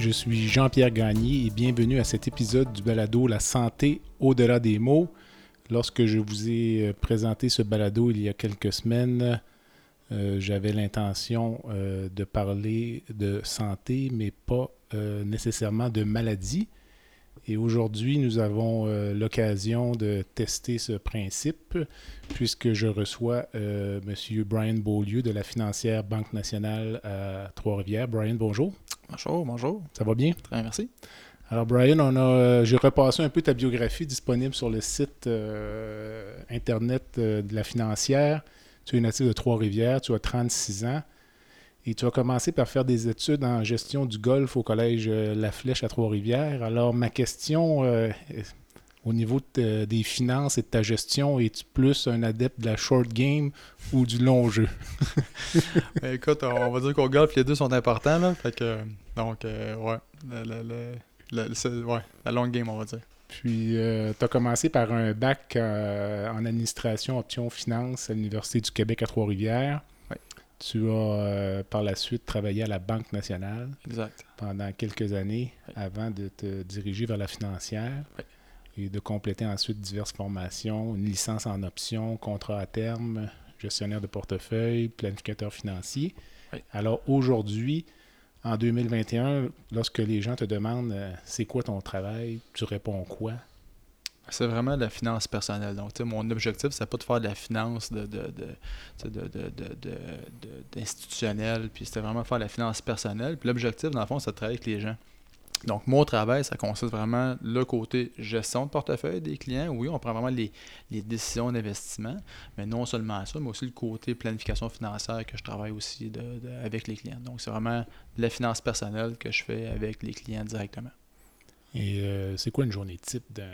Je suis Jean-Pierre Gagné et bienvenue à cet épisode du balado La santé au-delà des mots. Lorsque je vous ai euh, présenté ce balado il y a quelques semaines, euh, j'avais l'intention euh, de parler de santé, mais pas nécessairement de maladie. Et aujourd'hui, nous avons l'occasion de tester ce principe puisque je reçois M. Brian Beaulieu de la financière Banque nationale à Trois-Rivières. Brian, bonjour. Bonjour, bonjour. Ça va bien? Très bien, merci. Alors, Brian, on a, euh, j'ai repassé un peu ta biographie disponible sur le site euh, Internet euh, de la financière. Tu es natif de Trois-Rivières, tu as 36 ans et tu as commencé par faire des études en gestion du golf au collège La Flèche à Trois-Rivières. Alors, ma question au niveau des finances et de ta gestion, es-tu plus un adepte de la short game ou du long jeu? Ben, écoute, on va dire qu'au golf, les deux sont importants. Là, fait que, donc, ouais, la long game, on va dire. Puis, euh, tu as commencé par un bac euh, en administration option finance à l'Université du Québec à Trois-Rivières. Oui. Tu as euh, par la suite travaillé à la Banque nationale exact. pendant quelques années avant de te diriger vers la financière et de compléter ensuite diverses formations, une licence en option, contrat à terme, gestionnaire de portefeuille, planificateur financier. Alors aujourd'hui, en 2021, lorsque les gens te demandent euh, c'est quoi ton travail, tu réponds quoi? C'est vraiment la finance personnelle. Donc, mon objectif, c'est pas de faire de la finance de, de, d'institutionnel, puis c'était vraiment de faire de la finance personnelle. Puis l'objectif, dans le fond, c'est de travailler avec les gens. Donc, mon travail, ça consiste vraiment le côté gestion de portefeuille des clients. Oui, on prend vraiment les, décisions d'investissement, mais non seulement ça, mais aussi le côté planification financière que je travaille aussi avec les clients. Donc, c'est vraiment la finance personnelle que je fais avec les clients directement. Et euh, c'est quoi une journée type d'un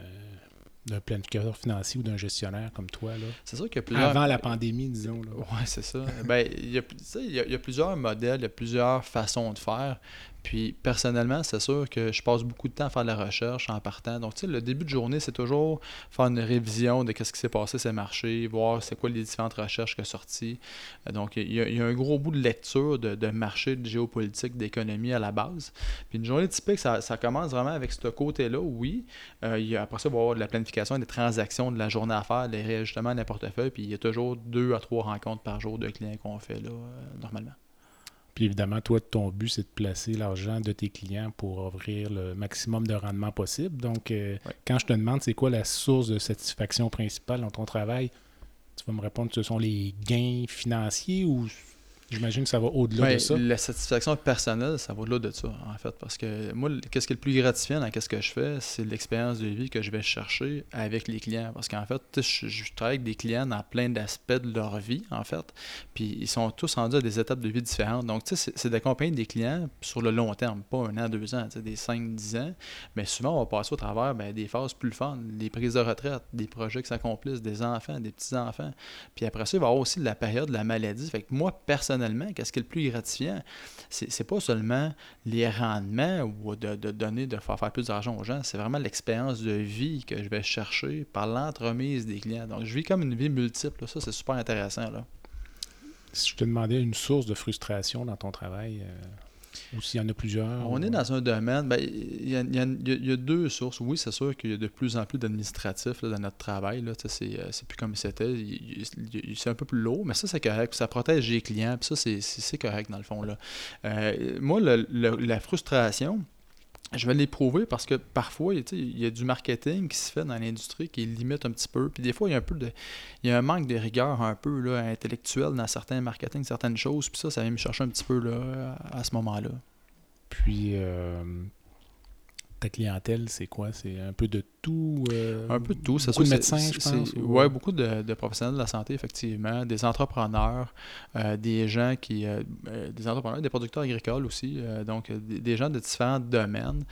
d'un planificateur financier ou d'un gestionnaire comme toi? Là? C'est sûr qu'il y a plusieurs... Avant la pandémie, disons. Oui, c'est ça. ben, il, y a, il, y a, plusieurs modèles, il y a plusieurs façons de faire. Puis personnellement, c'est sûr que je passe beaucoup de temps à faire de la recherche en partant. Donc, tu sais, le début de journée, c'est toujours faire une révision de ce qui s'est passé ces marchés, voir c'est quoi les différentes recherches qui sont sorties. Euh, donc, il y, a, un gros bout de lecture de, de marché, de géopolitique, d'économie à la base. Puis une journée typique, ça, commence vraiment avec ce côté-là, oui. Euh, y a, après ça, il va y avoir de la planification des transactions de la journée à faire, les réajustements d'un portefeuille. Puis il y a toujours deux à trois rencontres par jour de clients qu'on fait là, euh, normalement. Puis évidemment, toi, ton but, c'est de placer l'argent de tes clients pour offrir le maximum de rendement possible. Donc, euh, quand je te demande c'est quoi la source de satisfaction principale dans ton travail, tu vas me répondre que ce sont les gains financiers ou J'imagine que ça va au-delà de ça. La satisfaction personnelle, ça va au-delà de ça, en fait. Parce que moi, qu'est-ce qui est le plus gratifiant dans ce que je fais, c'est l'expérience de vie que je vais chercher avec les clients. Parce qu'en fait, je, travaille avec des clients dans plein d'aspects de leur vie, en fait. Puis ils sont tous rendus à des étapes de vie différentes. Donc, tu sais, c'est d'accompagner des clients sur le long terme, pas un an, deux ans, des cinq, dix ans. Mais souvent, on va passer au travers ben, des phases plus fun, des prises de retraite, des projets qui s'accomplissent, des enfants, des petits-enfants. Puis après ça, il va y avoir aussi la période de la maladie. Fait que moi, personnellement, personnellement, qu'est-ce qui est le plus gratifiant? C'est pas seulement les rendements ou de, donner, de faire faire plus d'argent aux gens, c'est vraiment l'expérience de vie que je vais chercher par l'entremise des clients. Donc, je vis comme une vie multiple. Ça, c'est super intéressant. Là. Si je te demandais une source de frustration dans ton travail, euh, ou s'il y en a plusieurs? On est dans un domaine, ben, il, y a, deux sources. Oui, c'est sûr qu'il y a de plus en plus d'administratifs dans notre travail. Euh, c'est plus comme c'était. C'est un peu plus lourd, mais ça, c'est correct. ça protège les clients. Puis ça, c'est correct dans le fond. Là. Euh, moi, la frustration, je vais l'éprouver parce que parfois, il y a du marketing qui se fait dans l'industrie qui limite un petit peu. Puis des fois, il y a un peu de. Il y a un manque de rigueur un peu là, intellectuel dans certains marketing, certaines choses. Puis ça, ça vient me chercher un petit peu là, à ce moment-là. Puis euh, ta clientèle, c'est quoi? C'est un peu de tout? Euh, un peu de tout. C'est beaucoup de médecins, je pense? Oui, beaucoup de, professionnels de la santé, effectivement. Des entrepreneurs, euh, des gens qui... des entrepreneurs, des producteurs agricoles aussi. donc, des, gens de différents domaines.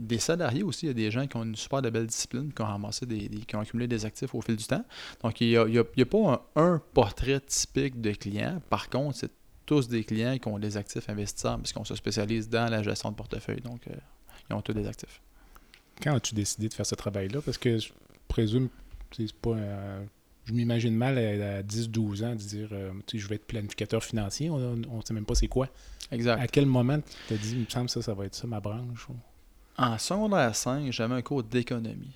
des salariés aussi. Il y a des gens qui ont une super de belle discipline, qui ont ramassé des, qui ont accumulé des actifs au fil du temps. Donc, il n'y a, a, pas un, portrait typique de client. Par contre, c'est tous des clients qui ont des actifs investisseurs puisqu'on se spécialise dans la gestion de portefeuille. Donc, euh, ils ont tous des actifs. Quand as-tu décidé de faire ce travail-là? Parce que je présume, c'est pas je m'imagine mal à, 10-12 ans de dire euh, je vais être planificateur financier, on ne sait même pas c'est quoi. Exact. À quel moment tu as dit, il me semble que ça, ça va être ça ma branche? En secondaire 5, j'avais un cours d'économie.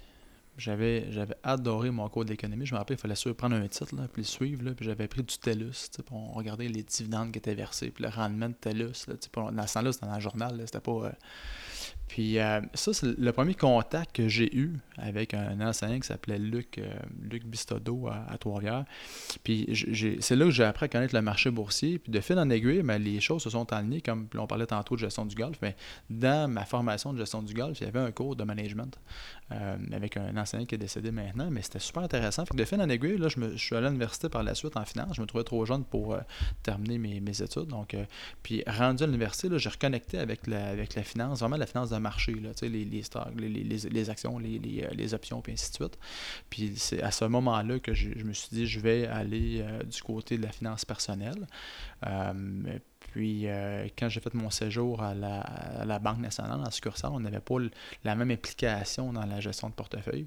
J'avais, j'avais adoré mon cours d'économie. Je me rappelle, il fallait prendre un titre, là, puis le suivre. Là, puis j'avais pris du TELUS. On regardait les dividendes qui étaient versés, puis le rendement de TELUS. Là, dans ce temps-là, c'était dans le journal. c'était pas. Euh, puis euh, ça, c'est le premier contact que j'ai eu avec un enseignant qui s'appelait Luc, euh, Luc Bistodo à, Trois-Rivières. Puis c'est là que j'ai appris à connaître le marché boursier. Puis de fil en aiguille, ben, les choses se sont alignées, comme on parlait tantôt de gestion du golf. Mais dans ma formation de gestion du golf, il y avait un cours de management euh, avec un enseignant qui est décédé maintenant. Mais c'était super intéressant. Fait que de fil en aiguille, là, je, me, suis allé à l'université par la suite en finance. Je me trouvais trop jeune pour terminer mes, mes, études. Donc, puis rendu à l'université, j'ai reconnecté avec la, avec la finance, vraiment la finance de marché, là, les, les, stocks, les, les, les, actions, les, les, options, puis ainsi de suite. Puis c'est à ce moment-là que je, je, me suis dit, je vais aller euh, du côté de la finance personnelle. Euh, puis, euh, quand j'ai fait mon séjour à la, Banque nationale, en succursale, on n'avait pas la même implication dans la gestion de portefeuille.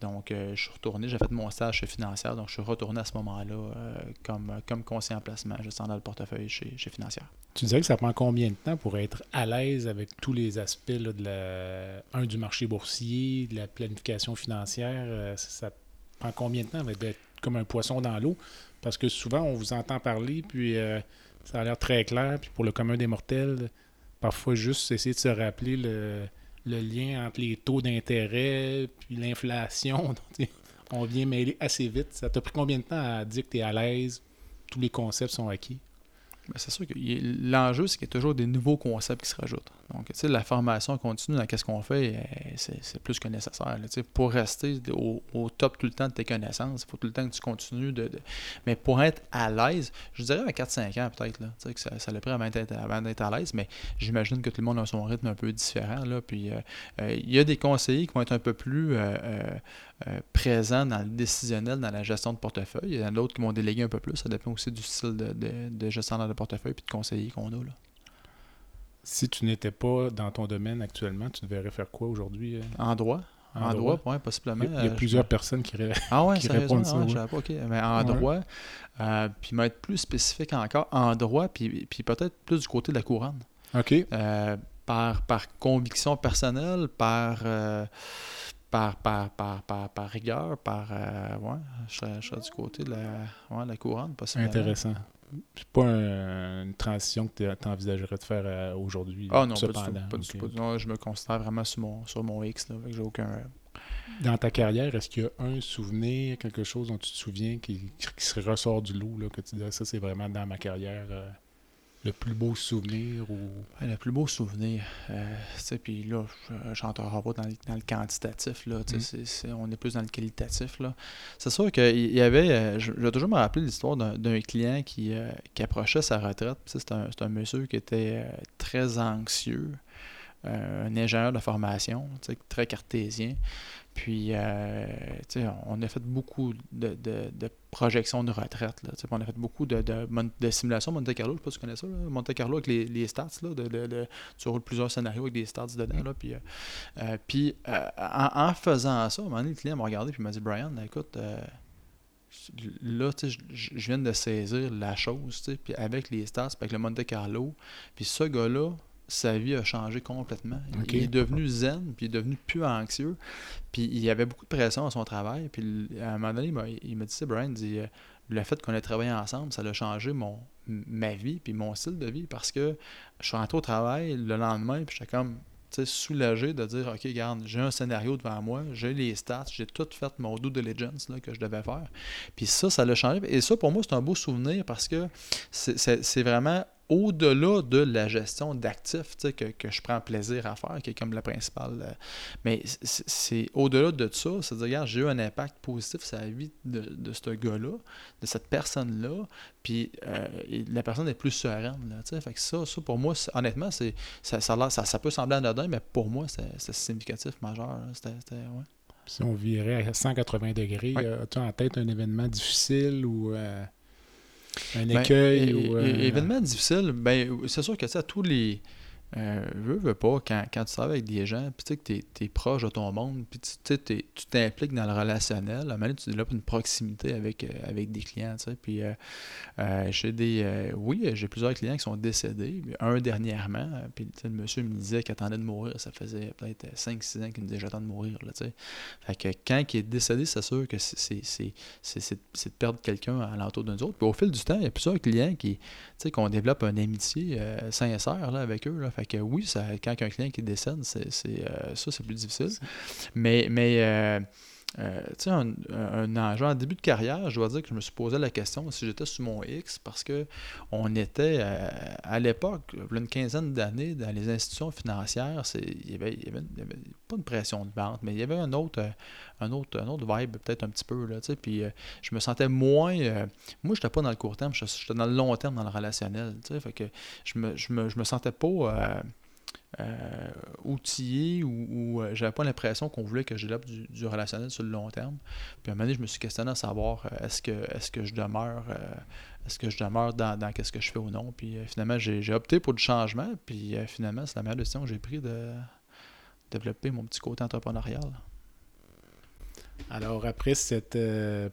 Donc, euh, je suis retourné, j'ai fait mon stage chez Financière, donc je suis retourné à ce moment-là euh, comme, comme conseiller en placement, gestionnaire de portefeuille chez, Financière. Tu disais que ça prend combien de temps pour être à l'aise avec tous les aspects un, du marché boursier, de la planification financière? ça prend combien de temps d'être comme un poisson dans l'eau? Parce que souvent, on vous entend parler, puis ça a l'air très clair. Puis pour le commun des mortels, parfois juste essayer de se rappeler le, lien entre les taux d'intérêt puis l'inflation. On vient mêler assez vite. Ça t'a pris combien de temps à dire que tu à l'aise, tous les concepts sont acquis? Ben, c'est sûr que l'enjeu, c'est qu'il y a toujours des nouveaux concepts qui se rajoutent. Donc, la formation continue dans ce qu'on fait, eh, c'est plus que nécessaire. pour rester au, top tout le temps de tes connaissances, il faut tout le temps que tu continues de. Mais pour être à l'aise, je dirais à 4-5 ans peut-être, que ça, ça le prend avant d'être à l'aise, mais j'imagine que tout le monde a son rythme un peu différent. Là, puis, euh, euh, il y a des conseillers qui vont être un peu plus. Euh, euh, présent dans le décisionnel, dans la gestion de portefeuille. Il y en a d'autres qui vont déléguer un peu plus. Ça dépend aussi du style de, de, de gestionnaire de portefeuille et de conseiller qu'on a. Là. Si tu n'étais pas dans ton domaine actuellement, tu devrais faire quoi aujourd'hui? Euh? En droit. En, droit, possiblement. Il y a, euh, plusieurs personnes qui, ah ouais, qui répondent ça. Ah Mais en droit, euh, puis être plus spécifique encore, en droit, puis, puis peut-être plus du côté de la couronne. OK. par, par conviction personnelle, par par, par, par, par, par rigueur, par. Euh, ouais, je serais, du côté de la, ouais, la couronne, possiblement. Intéressant. C'est pas une transition que tu envisagerais de faire euh, aujourd'hui. Ah non, pas du tout. Pas du tout non, je me considère vraiment sur mon, sur mon X. Là, j'ai aucun. Dans ta carrière, est-ce qu'il y a un souvenir, quelque chose dont tu te souviens qui, qui se ressort du lot, là, que tu dis ça, c'est vraiment dans ma carrière euh, le plus beau souvenir ou? Le plus beau souvenir euh, puis là j'entrerai pas dans dans le quantitatif là mm. on est plus dans le qualitatif c'est sûr qu'il y avait euh, je, vais toujours me rappeler l'histoire d'un client qui, euh, qui approchait sa retraite c'est un, un monsieur qui était euh, très anxieux un ingénieur de formation très cartésien puis, euh, on a fait beaucoup de, de, projections de retraite. Là, on a fait beaucoup de, de, simulations Monte Carlo. Je sais pas si tu connais ça. Monte Carlo avec les, les stats. Là, de, tu roules plusieurs scénarios avec des stats dedans. Là, puis, euh, euh, puis en, faisant ça, un moment donné, le client m'a regardé et m'a dit Brian, écoute, là, je viens de saisir la chose. Puis avec les stats, avec le Monte Carlo, puis ce gars-là, sa vie a changé complètement. Il est devenu zen, puis il est devenu plus anxieux. Puis il y avait beaucoup de pression à son travail. Puis à un moment donné, il m'a dit, Brian, dit, euh, le fait qu'on ait travaillé ensemble, ça a changé mon, ma vie, puis mon style de vie, parce que je suis rentré au travail le lendemain, puis j'étais comme soulagé de dire OK, regarde, j'ai un scénario devant moi, j'ai les stats, j'ai tout fait mon due diligence là, que je devais faire. Puis ça, ça l'a changé. Et ça, pour moi, c'est un beau souvenir parce que c'est vraiment au-delà de la gestion d'actifs que, que je prends plaisir à faire, qui est comme la principale. Euh, mais c'est au-delà de ça, c'est-à-dire, regarde, j'ai eu un impact positif sur la vie de, de ce gars-là, de cette personne-là, puis euh, la personne est plus sereine. Là, fait que ça, ça, pour moi, honnêtement, c'est ça, ça, ça, peut sembler anodin, mais pour moi, c'est significatif majeur. C'était, ouais. Si on virait à 180 degrés, as-tu en tête un événement difficile ou un ben, écueil ou. Euh, événement difficile, ben, c'est sûr que ça, tous les. Euh, veux, veux pas, quand, quand tu travailles avec des gens, puis tu sais que tu es, proche de ton monde, puis tu t'impliques dans le relationnel, à un moment tu développes une proximité avec, euh, avec des clients, tu sais. Puis euh, j'ai des. oui, j'ai plusieurs clients qui sont décédés, un dernièrement, puis le monsieur me disait qu'il attendait de mourir, ça faisait peut-être 5-6 ans qu'il me disait j'attends de mourir, tu sais. Fait que quand il est décédé, c'est sûr que c'est de perdre quelqu'un à l'entour d'un autre. Puis au fil du temps, il y a plusieurs clients qui, tu sais, qu'on développe une amitié sincère là, avec eux. Fait que oui, ça, quand un client qui décède, c'est, euh, ça, c'est plus difficile. Mais, mais euh, euh, tu sais, un, un en début de carrière, je dois dire que je me suis posé la question si j'étais sur mon X, parce que on était à l'époque, une quinzaine d'années, dans les institutions financières, il n'y avait, pas une pression de vente, mais il y avait un autre, un autre, un autre vibe, peut-être un petit peu. Là, puis je me sentais moins. moi, je n'étais pas dans le court terme, j'étais dans le long terme, dans le relationnel. Fait que je me, je me, je me sentais pas euh, outillé ou, euh, j'avais pas l'impression qu'on voulait que je développe du, relationnel sur le long terme. Puis à un moment donné, je me suis questionné à savoir euh, est-ce que est-ce que je demeure est-ce que je demeure dans, dans qu'est-ce que je fais ou non. Puis finalement, j'ai, opté pour du changement. Puis finalement, c'est la meilleure décision que j'ai prise de développer mon petit côté entrepreneurial. Alors, après cette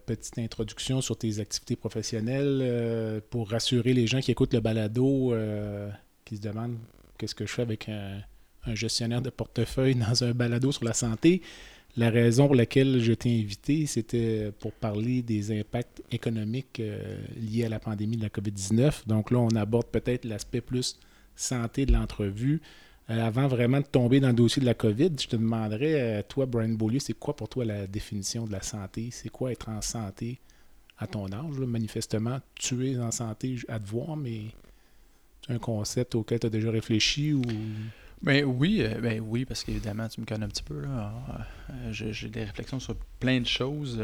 petite introduction sur tes activités professionnelles, pour rassurer les gens qui écoutent le balado, qui se demandent qu'est-ce que je fais avec un, gestionnaire de portefeuille dans un balado sur la santé. La raison pour laquelle je t'ai invité, c'était pour parler des impacts économiques euh, liés à la pandémie de la COVID-19. Donc là, on aborde peut-être l'aspect plus santé de l'entrevue. Euh, avant vraiment de tomber dans le dossier de la COVID, je te demanderais, euh, toi, Brian Beaulieu, c'est quoi pour toi la définition de la santé? C'est quoi être en santé à ton âge? Manifestement, tu es en santé à te voir, mais un concept auquel tu as déjà réfléchi ou? Ben oui, euh, ben oui, parce qu'évidemment, tu me connais un petit peu. Euh, j'ai des réflexions sur plein de choses.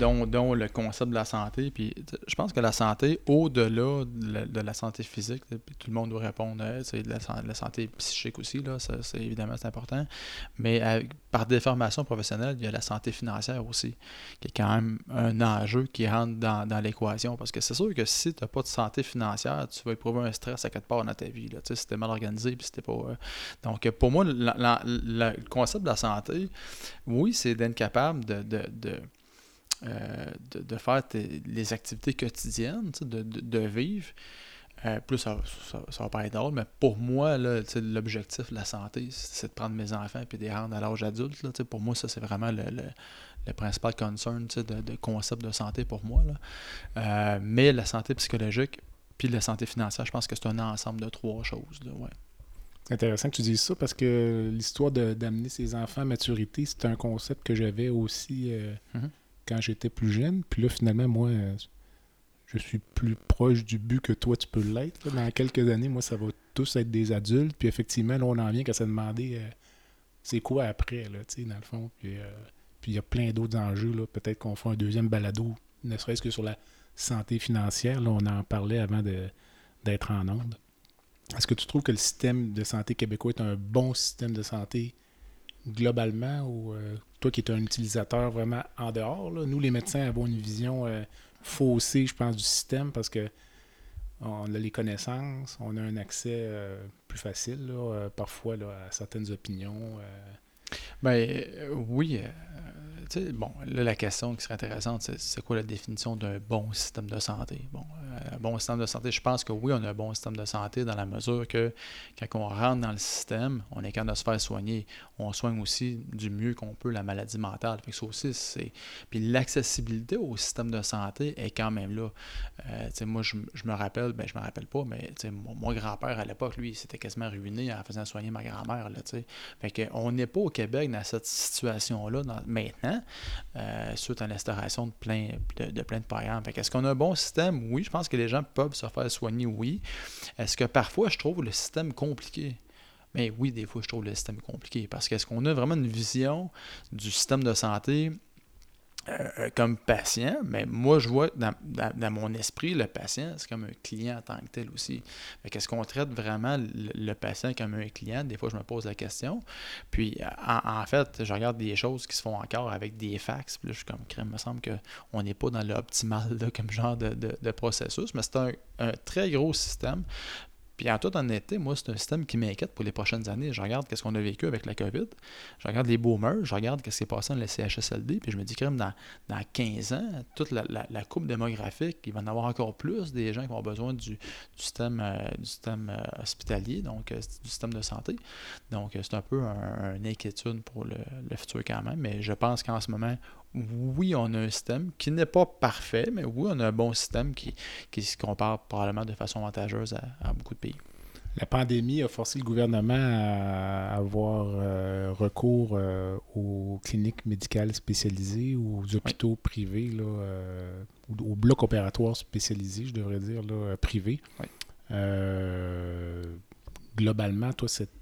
Euh, dont, le concept de la santé. Puis je pense que la santé, au-delà de, la santé physique, tout le monde doit répondre, c'est de, la, santé psychique aussi, là, c'est évidemment c'est important. Mais par déformation professionnelle, il y a la santé financière aussi, qui est quand même un enjeu qui rentre dans, l'équation. Parce que c'est sûr que si tu n'as pas de santé financière, tu vas éprouver un stress à quelque part dans ta vie. Là, si tu mal organisé, puis c'était pas. Euh, donc pour moi, le concept de la santé, oui, c'est d'être capable de euh, de, faire les activités quotidiennes, de, vivre. Euh, plus ça, ça, va pas être drôle, mais pour moi, l'objectif de la santé, c'est de prendre mes enfants et de les rendre à l'âge adulte. pour moi, ça, c'est vraiment le, principal concern de, de, concept de santé pour moi. Euh, mais la santé psychologique puis la santé financière, je pense que c'est un ensemble de trois choses. ouais. C'est intéressant que tu dises ça parce que l'histoire d'amener ses enfants à maturité, c'est un concept que j'avais aussi. Mm-hmm quand j'étais plus jeune. Puis là, finalement, moi, je suis plus proche du but que toi, tu peux l'être. Dans quelques années, moi, ça va tous être des adultes. Puis effectivement, là, on en vient qu'à se demander euh, c'est quoi après, là, tu sais, dans le fond. Puis euh, il y a plein d'autres enjeux. Là. Peut-être qu'on fera un deuxième balado, ne serait-ce que sur la santé financière. Là, on en parlait avant d'être en onde. Est-ce que tu trouves que le système de santé québécois est un bon système de santé globalement ou euh, toi qui es un utilisateur vraiment en dehors, nous les médecins avons une vision euh, faussée, je pense, du système parce que on a les connaissances, on a un accès euh, plus facile parfois à certaines opinions. Ben oui, bon, là, la question qui serait intéressante, c'est quoi la définition d'un bon système de santé? Bon, un bon système de santé, je pense que oui, on a un bon système de santé dans la mesure que quand on rentre dans le système, on est capable de se faire soigner. On soigne aussi du mieux qu'on peut la maladie mentale. Fait que ça aussi, c'est. Puis l'accessibilité au système de santé est quand même là. Euh, moi, je, me rappelle, ben je me rappelle pas, mais mon, mon grand-père à l'époque, lui, il s'était quasiment ruiné en faisant soigner ma grand-mère. Fait que on n'est pas au Québec dans cette situation-là maintenant, euh, suite à l'instauration de plein de, de plein de est-ce qu'on a un bon système? Oui, je pense que les gens peuvent se faire soigner? Oui. Est-ce que parfois je trouve le système compliqué? Mais oui, des fois, je trouve le système compliqué. Parce qu'est-ce qu'on a vraiment une vision du système de santé euh, comme patient, mais moi, je vois dans, mon esprit, le patient, c'est comme un client en tant que tel aussi. Qu'est-ce qu'on traite vraiment le, patient comme un client? Des fois, je me pose la question. Puis, en, fait, je regarde des choses qui se font encore avec des fax. Puis là, je suis comme, il me semble qu'on n'est pas dans l'optimal comme genre de, processus, mais c'est un, très gros système. Puis en toute honnêteté, moi, c'est un système qui m'inquiète pour les prochaines années. Je regarde qu'est-ce qu'on a vécu avec la COVID, je regarde les boomers, je regarde qu'est-ce qui est passé dans le CHSLD, puis je me dis même dans, dans 15 ans, toute la, la, coupe démographique, il va en avoir encore plus des gens qui vont besoin du, système, euh, du système euh, hospitalier, donc euh, du système de santé. Donc c'est un peu une inquiétude pour le, le futur quand même, mais je pense qu'en ce moment, oui, on a un système qui n'est pas parfait, mais oui, on a un bon système qui, se compare probablement de façon avantageuse à, beaucoup de pays. La pandémie a forcé le gouvernement à avoir euh, recours euh, aux cliniques médicales spécialisées ou aux hôpitaux privés, là, euh, ou aux blocs opératoires spécialisés, je devrais dire, là, privés. globalement, toi, cette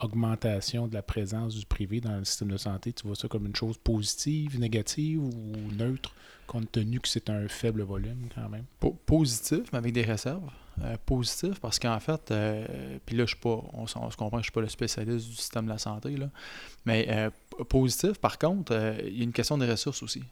augmentation de la présence du privé dans le système de santé, tu vois ça comme une chose positive, négative ou neutre, compte tenu que c'est un faible volume quand même? Positif, mais avec des réserves. Euh, positif parce qu'en fait, euh, puis là, je suis pas, on, se comprend je suis pas le spécialiste du système de la santé, là, mais euh, positif, par contre, il y a une question de ressources aussi.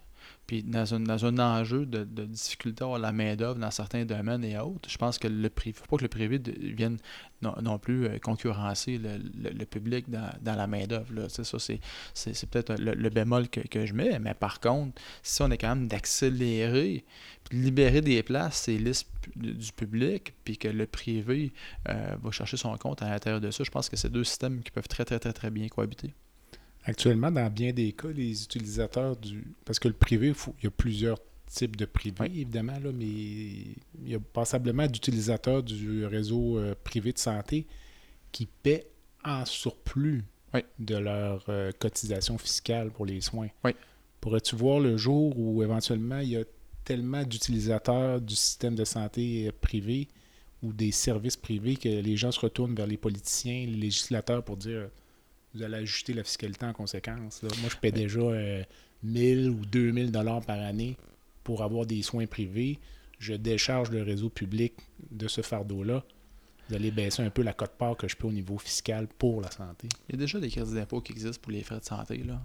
Puis dans un, dans un enjeu de, difficulté à la main-d'œuvre dans certains domaines et autres, je pense que le privé, faut pas que le privé vienne non, plus euh, concurrencer le, public dans, la main-d'œuvre. Ça, c'est, peut-être le, bémol que, je mets, mais par contre, si on est quand même d'accélérer, puis libérer des places, ces listes du public, puis que le privé euh, va chercher son compte à l'intérieur de ça, je pense que c'est deux systèmes qui peuvent très, très, très, très bien cohabiter. Actuellement, dans bien des cas, les utilisateurs du. Parce que le privé, il y a plusieurs types de privés, évidemment, là, mais il y a passablement d'utilisateurs du réseau euh, privé de santé qui paient en surplus de leur euh, cotisation fiscale pour les soins. Pourrais-tu voir le jour où éventuellement il y a tellement d'utilisateurs du système de santé euh, privé ou des services privés que les gens se retournent vers les politiciens, les législateurs pour dire vous allez ajuster la fiscalité en conséquence. Moi, je paie déjà 1000 euh, ou 2000 dollars par année pour avoir des soins privés. Je décharge le réseau public de ce fardeau-là allez baisser un peu la cote-part que je peux au niveau fiscal pour la santé. Il y a déjà des crédits d'impôt qui existent pour les frais de santé, là,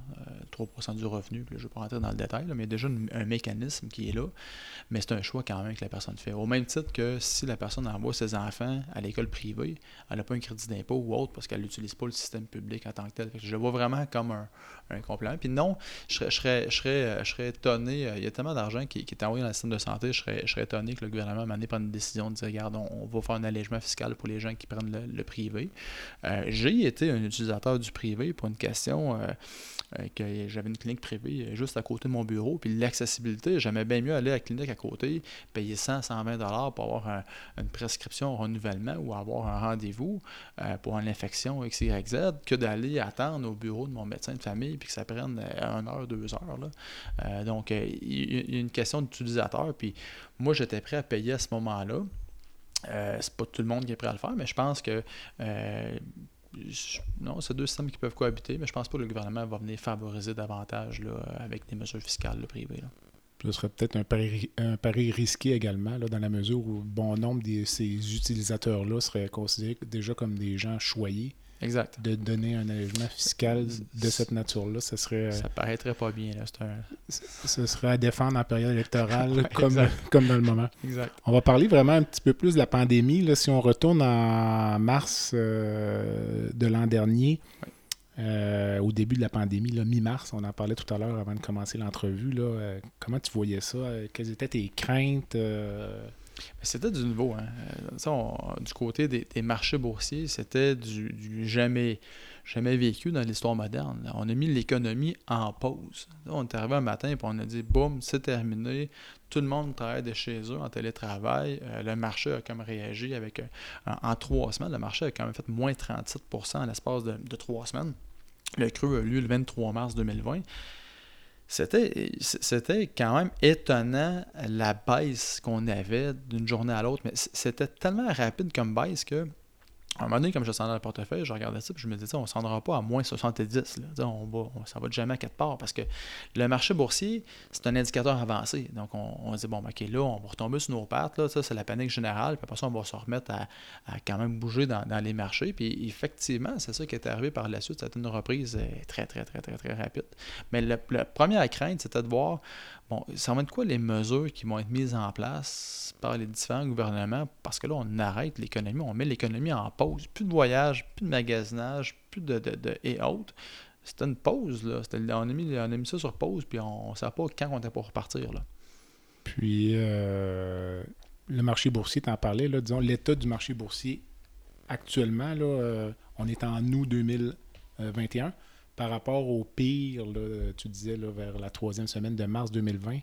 3% euh, du revenu. je ne vais pas rentrer dans le détail, mais il y a déjà un mécanisme qui est là, mais c'est un choix quand même que la personne fait. Au même titre que si la personne envoie ses enfants à l'école privée, elle n'a pas un crédit d'impôt ou autre parce qu'elle n'utilise pas le système public en tant que tel. je le vois vraiment comme un, un complément. Puis non, je serais, je serais, je serais, je serais étonné, euh, il y a tellement d'argent qui, est envoyé dans le système de santé, je serais, je serais étonné que le gouvernement m'en prenne une décision de dire, regarde, on va faire un allègement fiscal pour les gens qui prennent le, privé. Euh, j'ai été un utilisateur du privé pour une question euh, euh, que j'avais une clinique privée juste à côté de mon bureau, puis l'accessibilité, j'aimais bien mieux aller à la clinique à côté, payer 100, 120 dollars pour avoir une prescription renouvellement ou avoir un rendez-vous pour une infection XYZ que d'aller attendre au bureau de mon médecin de famille puis que ça prenne une heure, deux heures. Là. donc, il y a une question d'utilisateur, puis moi, j'étais prêt à payer à ce moment-là. Euh, c'est pas tout le monde qui est prêt à le faire, mais je pense que euh, non, c'est deux systèmes qui peuvent cohabiter, mais je pense pas que le gouvernement va venir favoriser davantage là, avec des mesures fiscales privées. Ce serait peut-être un pari, un pari risqué également, dans la mesure où bon nombre de ces utilisateurs-là seraient considérés déjà comme des gens choyés Exact. De donner un allègement fiscal de cette nature-là, ce serait. Euh, ça paraîtrait pas bien. Là. Ce serait à défendre en période électorale, comme, comme dans le moment. Exact. On va parler vraiment un petit peu plus de la pandémie. Là. Si on retourne en mars euh, de l'an dernier, euh, au début de la pandémie, mi-mars, on en parlait tout à l'heure avant de commencer l'entrevue. comment tu voyais ça? Quelles étaient tes craintes? C'était du nouveau. Hein. Euh, du côté des, marchés boursiers, c'était du, jamais, jamais vécu dans l'histoire moderne. On a mis l'économie en pause. on est arrivé un matin et on a dit boum, c'est terminé. Tout le monde travaille de chez eux en télétravail. Euh, le marché a comme réagi avec. En, trois semaines, le marché a quand même fait moins 37% en l'espace de, trois semaines. Le creux a eu lieu le 23 mars 2020 c'était, quand même étonnant la baisse qu'on avait d'une journée à l'autre, mais c'était tellement rapide comme baisse que à un moment donné, comme je dans le portefeuille, je regardais ça et je me disais, on ne s'en rendra pas à moins 70. Là. On va, ça va jamais à quatre parts parce que le marché boursier, c'est un indicateur avancé. Donc, on, on dit, bon, ben, OK, là, on va retomber sur nos pattes. Là, ça, c'est la panique générale. Puis après ça, on va se remettre à, quand même bouger dans, les marchés. Puis effectivement, c'est ça qui est arrivé par la suite. C'était une reprise euh, très, très, très, très, très rapide. Mais la première crainte, c'était de voir, Bon, ça va être quoi les mesures qui vont être mises en place par les différents gouvernements? Parce que là, on arrête l'économie, on met l'économie en pause. Plus de voyages, plus de magasinage, plus de, et autres. C'était une pause, là. On a, mis, on a mis ça sur pause, puis on ne savait pas quand on était pour repartir, là. Puis, euh, le marché boursier, tu en parlais, là, disons, l'état du marché boursier actuellement, là, euh, on est en août 2021 par rapport au pire, tu disais vers la troisième semaine de mars 2020,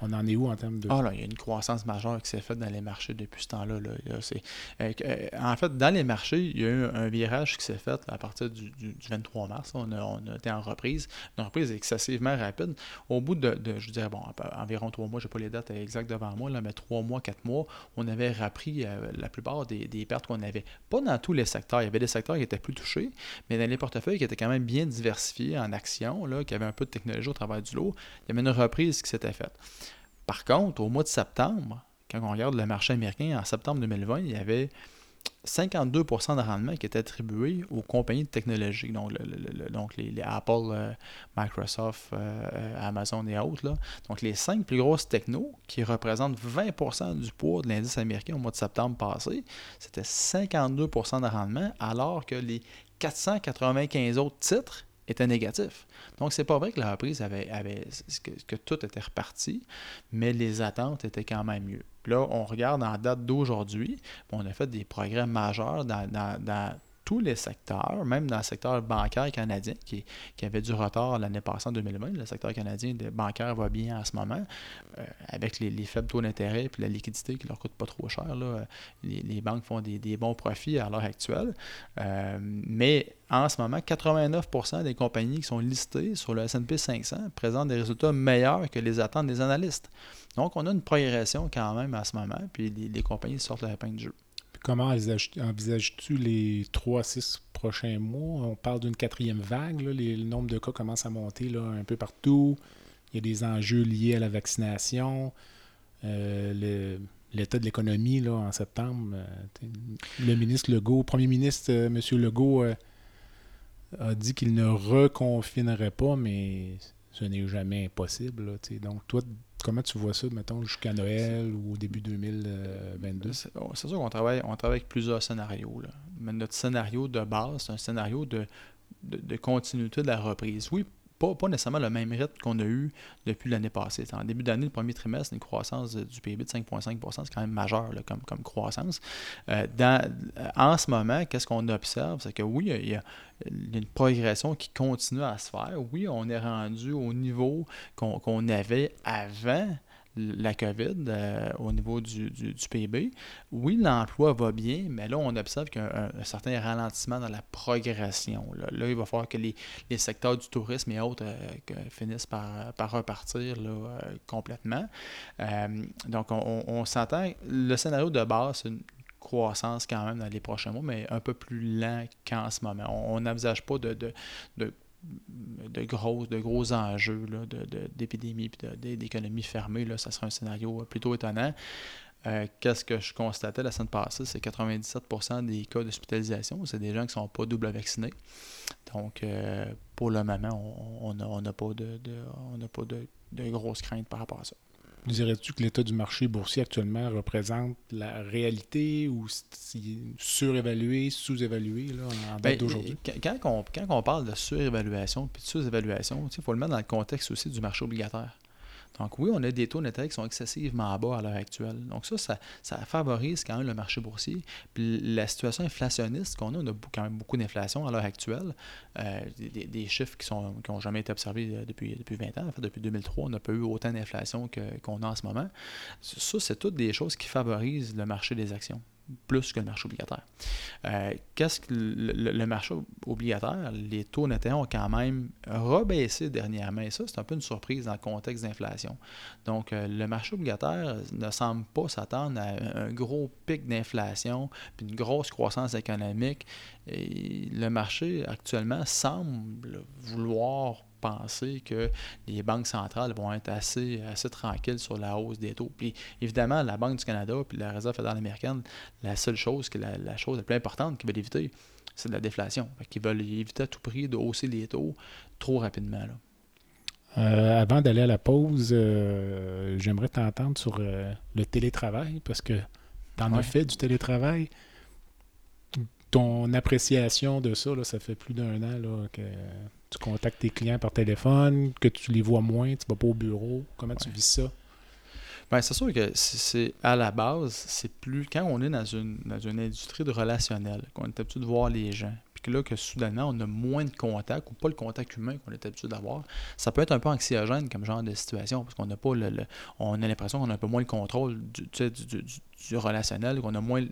on en est où en termes de. Ah là, il y a une croissance majeure qui s'est faite dans les marchés depuis ce temps-là. Là. Euh, euh, en fait, dans les marchés, il y a eu un virage qui s'est fait à partir du, 23 mars. On a, été en reprise. Une reprise excessivement rapide. Au bout de, je dirais, bon, environ trois mois, je n'ai pas les dates exactes devant moi, mais trois mois, quatre mois, on avait repris euh, la plupart des, pertes qu'on avait. Pas dans tous les secteurs. Il y avait des secteurs qui étaient plus touchés, mais dans les portefeuilles qui étaient quand même bien diversifiés en actions, qui avaient un peu de technologie au travers du lot, il y avait une reprise qui s'était faite. Par contre, au mois de septembre, quand on regarde le marché américain, en septembre 2020, il y avait 52% de rendement qui était attribué aux compagnies de technologie, donc, les, Apple, euh, Microsoft, euh, euh, Amazon et autres. Donc les cinq plus grosses technos qui représentent 20% du poids de l'indice américain au mois de septembre passé, c'était 52% de rendement, alors que les 495 autres titres était négatif. Donc, c'est pas vrai que la reprise avait, avait que, tout était reparti, mais les attentes étaient quand même mieux. là, on regarde en date d'aujourd'hui, on a fait des progrès majeurs dans, dans, dans tous les secteurs, même dans le secteur bancaire canadien, qui, avait du retard l'année passée en 2020. Le secteur canadien de bancaire va bien en ce moment, euh, avec les, faibles taux d'intérêt et la liquidité qui ne leur coûte pas trop cher. Les, banques font des, bons profits à l'heure actuelle. Euh, mais en ce moment, 89% des compagnies qui sont listées sur le S&P 500 présentent des résultats meilleurs que les attentes des analystes. Donc, on a une progression quand même à ce moment, puis les, compagnies sortent la épingle du jeu. Comment envisages-tu les 3 à 6 prochains mois? On parle d'une quatrième vague. le nombre de cas commence à monter un peu partout. Il y a des enjeux liés à la vaccination. Euh, l'état de l'économie en septembre. Euh, le ministre Legault, premier ministre euh, M. Legault a dit qu'il ne reconfinerait pas, mais ce n'est jamais impossible. donc, toi, comment tu vois ça, mettons, jusqu'à Noël ou au début 2022? C'est sûr qu'on travaille, on travaille avec plusieurs scénarios. Mais notre scénario de base, c'est un scénario de, de, continuité de la reprise. Oui, pas, nécessairement le même rythme qu'on a eu depuis l'année passée. En début d'année, le premier trimestre, une croissance du PIB de 5,5% c'est quand même majeur comme, comme croissance. Euh, dans, euh, en ce moment, qu'est-ce qu'on observe? C'est que oui, il y, a, une progression qui continue à se faire. Oui, on est rendu au niveau qu'on avait avant la COVID euh, au niveau du, du, PIB. Oui, l'emploi va bien, mais là, on observe qu'il y a un, certain ralentissement dans la progression. Là, il va falloir que les, secteurs du tourisme et autres euh, finissent par, par repartir euh, complètement. donc, on, s'entend, le scénario de base, c'est une croissance quand même dans les prochains mois, mais un peu plus lent qu'en ce moment. On n'envisage pas de de gros, de gros enjeux d'épidémie et d'économie fermée, là, ça serait un scénario plutôt étonnant. Euh, qu'est-ce que je constatais la semaine passée? C'est 97% des cas d'hospitalisation, c'est des gens qui ne sont pas double vaccinés. Donc, euh, pour le moment, on n'a on pas, de, de, de grosses craintes par rapport à ça. Dirais-tu que l'état du marché boursier actuellement représente la réalité ou surévalué, sous-évalué en date ben, d'aujourd'hui? Quand, on, quand on parle de surévaluation et de sous-évaluation, il faut le mettre dans le contexte aussi du marché obligataire. Donc oui, on a des taux d'intérêt qui sont excessivement bas à l'heure actuelle. Donc ça, ça, favorise quand même le marché boursier. Puis la situation inflationniste qu'on a, on a quand même beaucoup d'inflation à l'heure actuelle. Euh, des, chiffres qui n'ont qui jamais été observés euh, depuis, depuis 20 ans. En fait, depuis 2003, on n'a pas eu autant d'inflation qu'on a en ce moment. Ça, c'est toutes des choses qui favorisent le marché des actions. Plus que le marché obligataire. Euh, qu'est-ce que le, marché obligataire, les taux d'intérêt ont quand même rebaissé dernièrement. Et ça, c'est un peu une surprise dans le contexte d'inflation. Donc, euh, le marché obligataire ne semble pas s'attendre à un gros pic d'inflation, puis une grosse croissance économique. Et le marché actuellement semble vouloir penser que les banques centrales vont être assez, assez tranquilles sur la hausse des taux. Puis évidemment, la Banque du Canada puis la Réserve fédérale américaine, la seule chose, que la, chose la plus importante qu'ils veulent éviter, c'est de la déflation. Ils veulent éviter à tout prix de hausser les taux trop rapidement. Euh, avant d'aller à la pause, euh, j'aimerais t'entendre sur euh, le télétravail parce que tu en as fait du télétravail ton appréciation de ça, ça fait plus d'un an que tu contactes tes clients par téléphone, que tu les vois moins, tu vas pas au bureau. Comment tu vis ça? Bien, c'est sûr que c'est à la base, c'est plus quand on est dans une, dans une industrie de relationnel, qu'on est habitué de voir les gens, que là, que soudainement, on a moins de contact ou pas le contact humain qu'on est habitué d'avoir, ça peut être un peu anxiogène comme genre de situation parce qu'on n'a pas le, on a l'impression qu'on a un peu moins le contrôle du, du, relationnel, qu'on a moins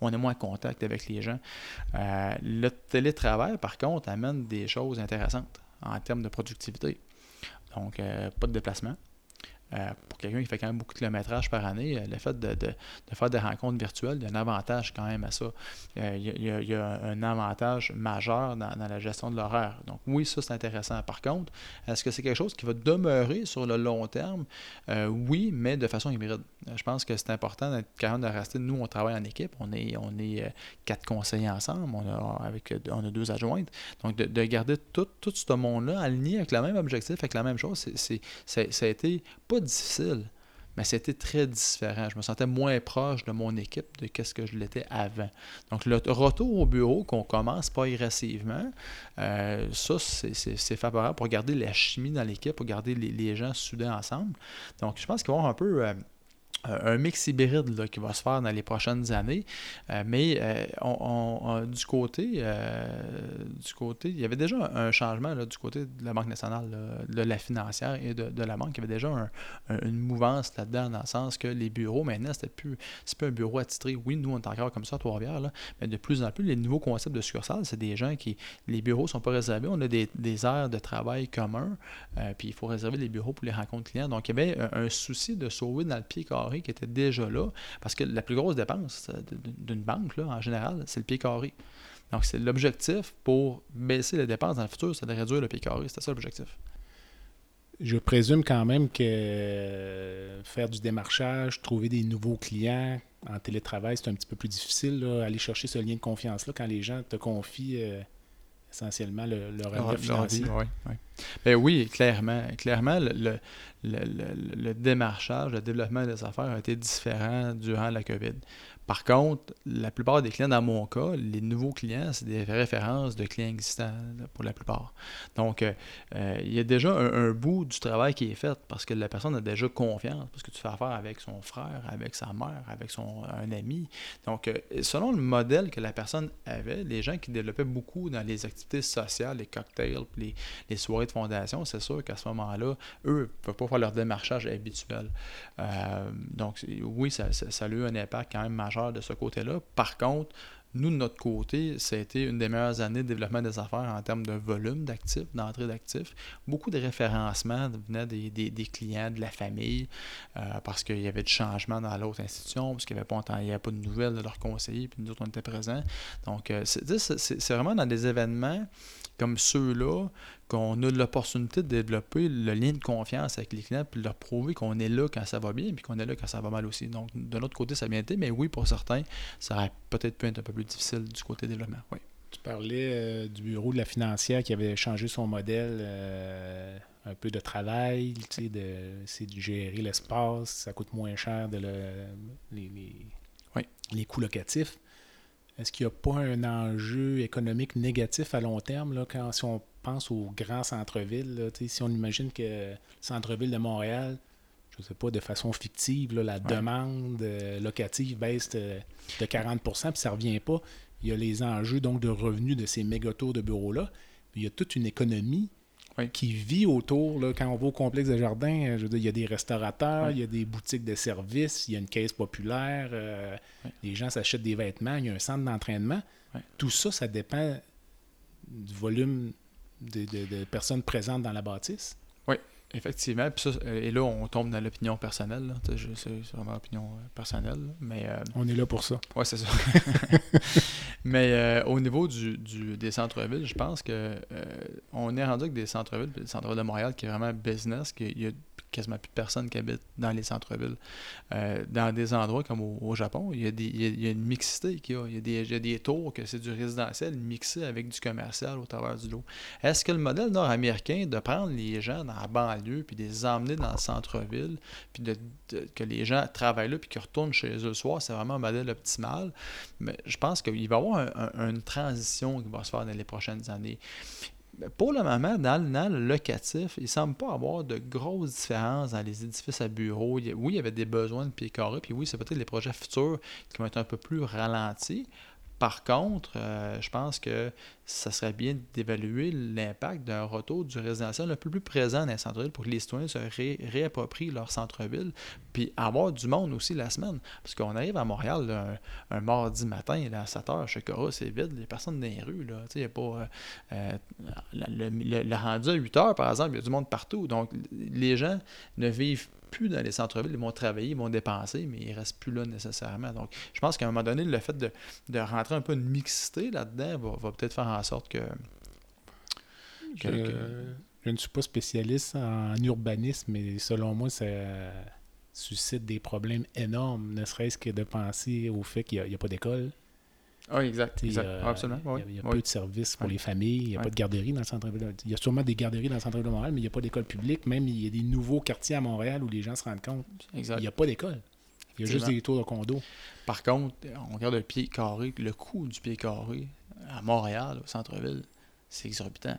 on est moins en contact avec les gens. Euh, le télétravail, par contre, amène des choses intéressantes en termes de productivité. Donc, euh, pas de déplacement. Euh, pour quelqu'un qui fait quand même beaucoup de kilométrage par année, euh, le fait de, faire des rencontres virtuelles, il y a un avantage quand même à ça. Euh, il, y a, un avantage majeur dans, la gestion de l'horaire. Donc oui, ça c'est intéressant. Par contre, est-ce que c'est quelque chose qui va demeurer sur le long terme? oui, mais de façon hybride. Je pense que c'est important d'être quand de rester. Nous, on travaille en équipe. On est, on est quatre conseillers ensemble. On a, avec, on a deux adjointes. Donc de, garder tout, tout ce monde-là aligné avec le même objectif, avec la même chose, c'est, ça a été pas difficile, mais c'était très différent. Je me sentais moins proche de mon équipe de ce que je l'étais avant. Donc, le retour au bureau, qu'on commence pas agressivement, euh, ça, c'est favorable pour garder la chimie dans l'équipe, pour garder les, gens soudés ensemble. Donc, je pense qu'il va y avoir un peu... Euh, un mix hybride qui va se faire dans les prochaines années. Euh, mais euh, du côté euh, du côté, il y avait déjà un changement du côté de la Banque nationale, de la financière et de, la banque. Il y avait déjà une mouvance là-dedans, dans le sens que les bureaux, maintenant, c'était plus, c'est plus un bureau attitré. Oui, nous, on est encore comme ça à Trois-Rivières, mais de plus en plus, les nouveaux concepts de succursales, c'est des gens qui. Les bureaux ne sont pas réservés. On a des, des aires de travail communs, puis il faut réserver les bureaux pour les rencontres clients. Donc, il y avait un, un souci de sauver dans le pied carré qui était déjà là, parce que la plus grosse dépense euh, d'une banque, là, en général, c'est le pied carré. Donc, c'est l'objectif pour baisser les dépenses dans le futur, c'est de réduire le pied carré. C'était ça l'objectif. Je présume quand même que euh, faire du démarchage, trouver des nouveaux clients en télétravail, c'est un petit peu plus difficile. Aller chercher ce lien de confiance-là quand les gens te confient euh, essentiellement le, leur financier. Ben oui, clairement. Clairement, le, le, démarchage, le développement des affaires a été différent durant la COVID. Par contre, la plupart des clients, dans mon cas, les nouveaux clients, c'est des références de clients existants pour la plupart. Donc, euh, euh, il y a déjà un, bout du travail qui est fait parce que la personne a déjà confiance, parce que tu fais affaire avec son frère, avec sa mère, avec son, un ami. Donc, euh, selon le modèle que la personne avait, les gens qui développaient beaucoup dans les activités sociales, les cocktails, les, les soirées de fondation, c'est sûr qu'à ce moment-là, eux ne peuvent pas faire leur démarchage habituel. donc, oui, ça, ça a eu un impact quand même majeur de ce côté-là. Par contre, nous, de notre côté, ça a été une des meilleures années de développement des affaires en termes de volume d'actifs, d'entrée d'actifs. Beaucoup de référencements venaient des, clients, de la famille, euh, parce qu'il y avait du changement dans l'autre institution, parce qu'il n'y avait pas de nouvelles de leurs conseillers, puis nous autres, on était présents. Donc, euh, c'est vraiment dans des événements comme ceux-là qu'on a l'opportunité de développer le lien de confiance avec les clients puis leur prouver qu'on est là quand ça va bien puis qu'on est là quand ça va mal aussi. Donc, de l'autre côté, ça a bien été, mais oui, pour certains, ça aurait peut-être pu être un peu plus difficile du côté développement. Oui. Tu parlais euh, du bureau de la financière qui avait changé son modèle, euh, un peu de travail, tu sais, de, c'est de gérer l'espace, ça coûte moins cher de le, les, les, les coûts locatifs. Est-ce qu'il n'y a pas un enjeu économique négatif à long terme là, quand si on pense aux grands centres-villes? Si on imagine que le centre-ville de Montréal, je ne sais pas, de façon fictive, la demande euh, locative baisse de, 40% puis ça ne revient pas. Il y a les enjeux donc de revenus de ces méga de bureaux-là. Il y a toute une économie qui vit autour. Là, quand on va au complexe de jardin, euh, je veux dire, il y a des restaurateurs, Oui. il y a des boutiques de services, il y a une caisse populaire, euh, Oui. les gens s'achètent des vêtements, il y a un centre d'entraînement. Tout ça, ça dépend du volume de, de- de personnes présentes dans la bâtisse. Effectivement. Puis ça, euh, et là, on tombe dans l'opinion personnelle. C'est vraiment l'opinion euh, personnelle. Mais euh, On est là pour ça. Ouais, c'est ça. Mais euh, au niveau du, du- des centres-villes, je pense que euh, on est rendu avec des centres-villes, le centre-ville de Montréal qui est vraiment business, qu'il y a quasiment plus de personnes qui habitent dans les centres-villes. Euh, dans des endroits comme au, Japon, il y, a une mixité a. Il y a des, tours que c'est du résidentiel mixé avec du commercial au travers du lot. Est-ce que le modèle nord-américain de prendre les gens dans la banlieue puis de les emmener dans le centre-ville, puis de, que les gens travaillent là puis qu'ils retournent chez eux le soir, c'est vraiment un modèle optimal. Mais je pense qu'il va y avoir un- un- une transition qui va se faire dans les prochaines années. Mais Pour le moment, dans, le- locatif, il ne semble pas avoir de grosses différences dans les édifices à bureaux. Oui, il y avait des besoins de pieds puis oui, c'est peut-être les projets futurs qui vont être un peu plus ralentis. Par contre, euh, je pense que ça serait bien d'évaluer l'impact d'un retour du résidentiel un peu plus présent dans les centres-villes pour que les citoyens se ré- réapproprient leur centre-ville, puis avoir du monde aussi la semaine. Parce qu'on arrive à Montréal un, mardi matin, là, à 7 h, chez Cora, c'est vide, il n'y a personne dans les rues. Là. Y a pas, euh, euh, le, rendu à 8 h, par exemple, il y a du monde partout. Donc, les gens ne vivent plus dans les centres-villes, ils vont travailler, ils vont dépenser, mais ils ne restent plus là nécessairement. Donc, je pense qu'à un moment donné, le fait de, de rentrer un peu une mixité là-dedans va, va peut-être faire en sorte que. Je, que- je ne suis pas spécialiste en urbanisme, mais selon moi, ça suscite des problèmes énormes, ne serait-ce que de penser au fait qu'il n'y a pas d'école. Ah, exact, Tu sais, exact. euh, Ah, absolument. Il y a, oui, il y a oui. peu de services pour Oui. les familles, il n'y a Oui. pas de garderie dans le centre-ville. Il y a sûrement des garderies dans le centre-ville de Montréal, mais il n'y a pas d'école publique. Même il y a des nouveaux quartiers à Montréal où les gens se rendent compte Exact. il n'y a pas d'école. Il y a juste des tours de condos. Par contre, on regarde le pied carré, le coût du pied carré à Montréal, au centre-ville, c'est exorbitant.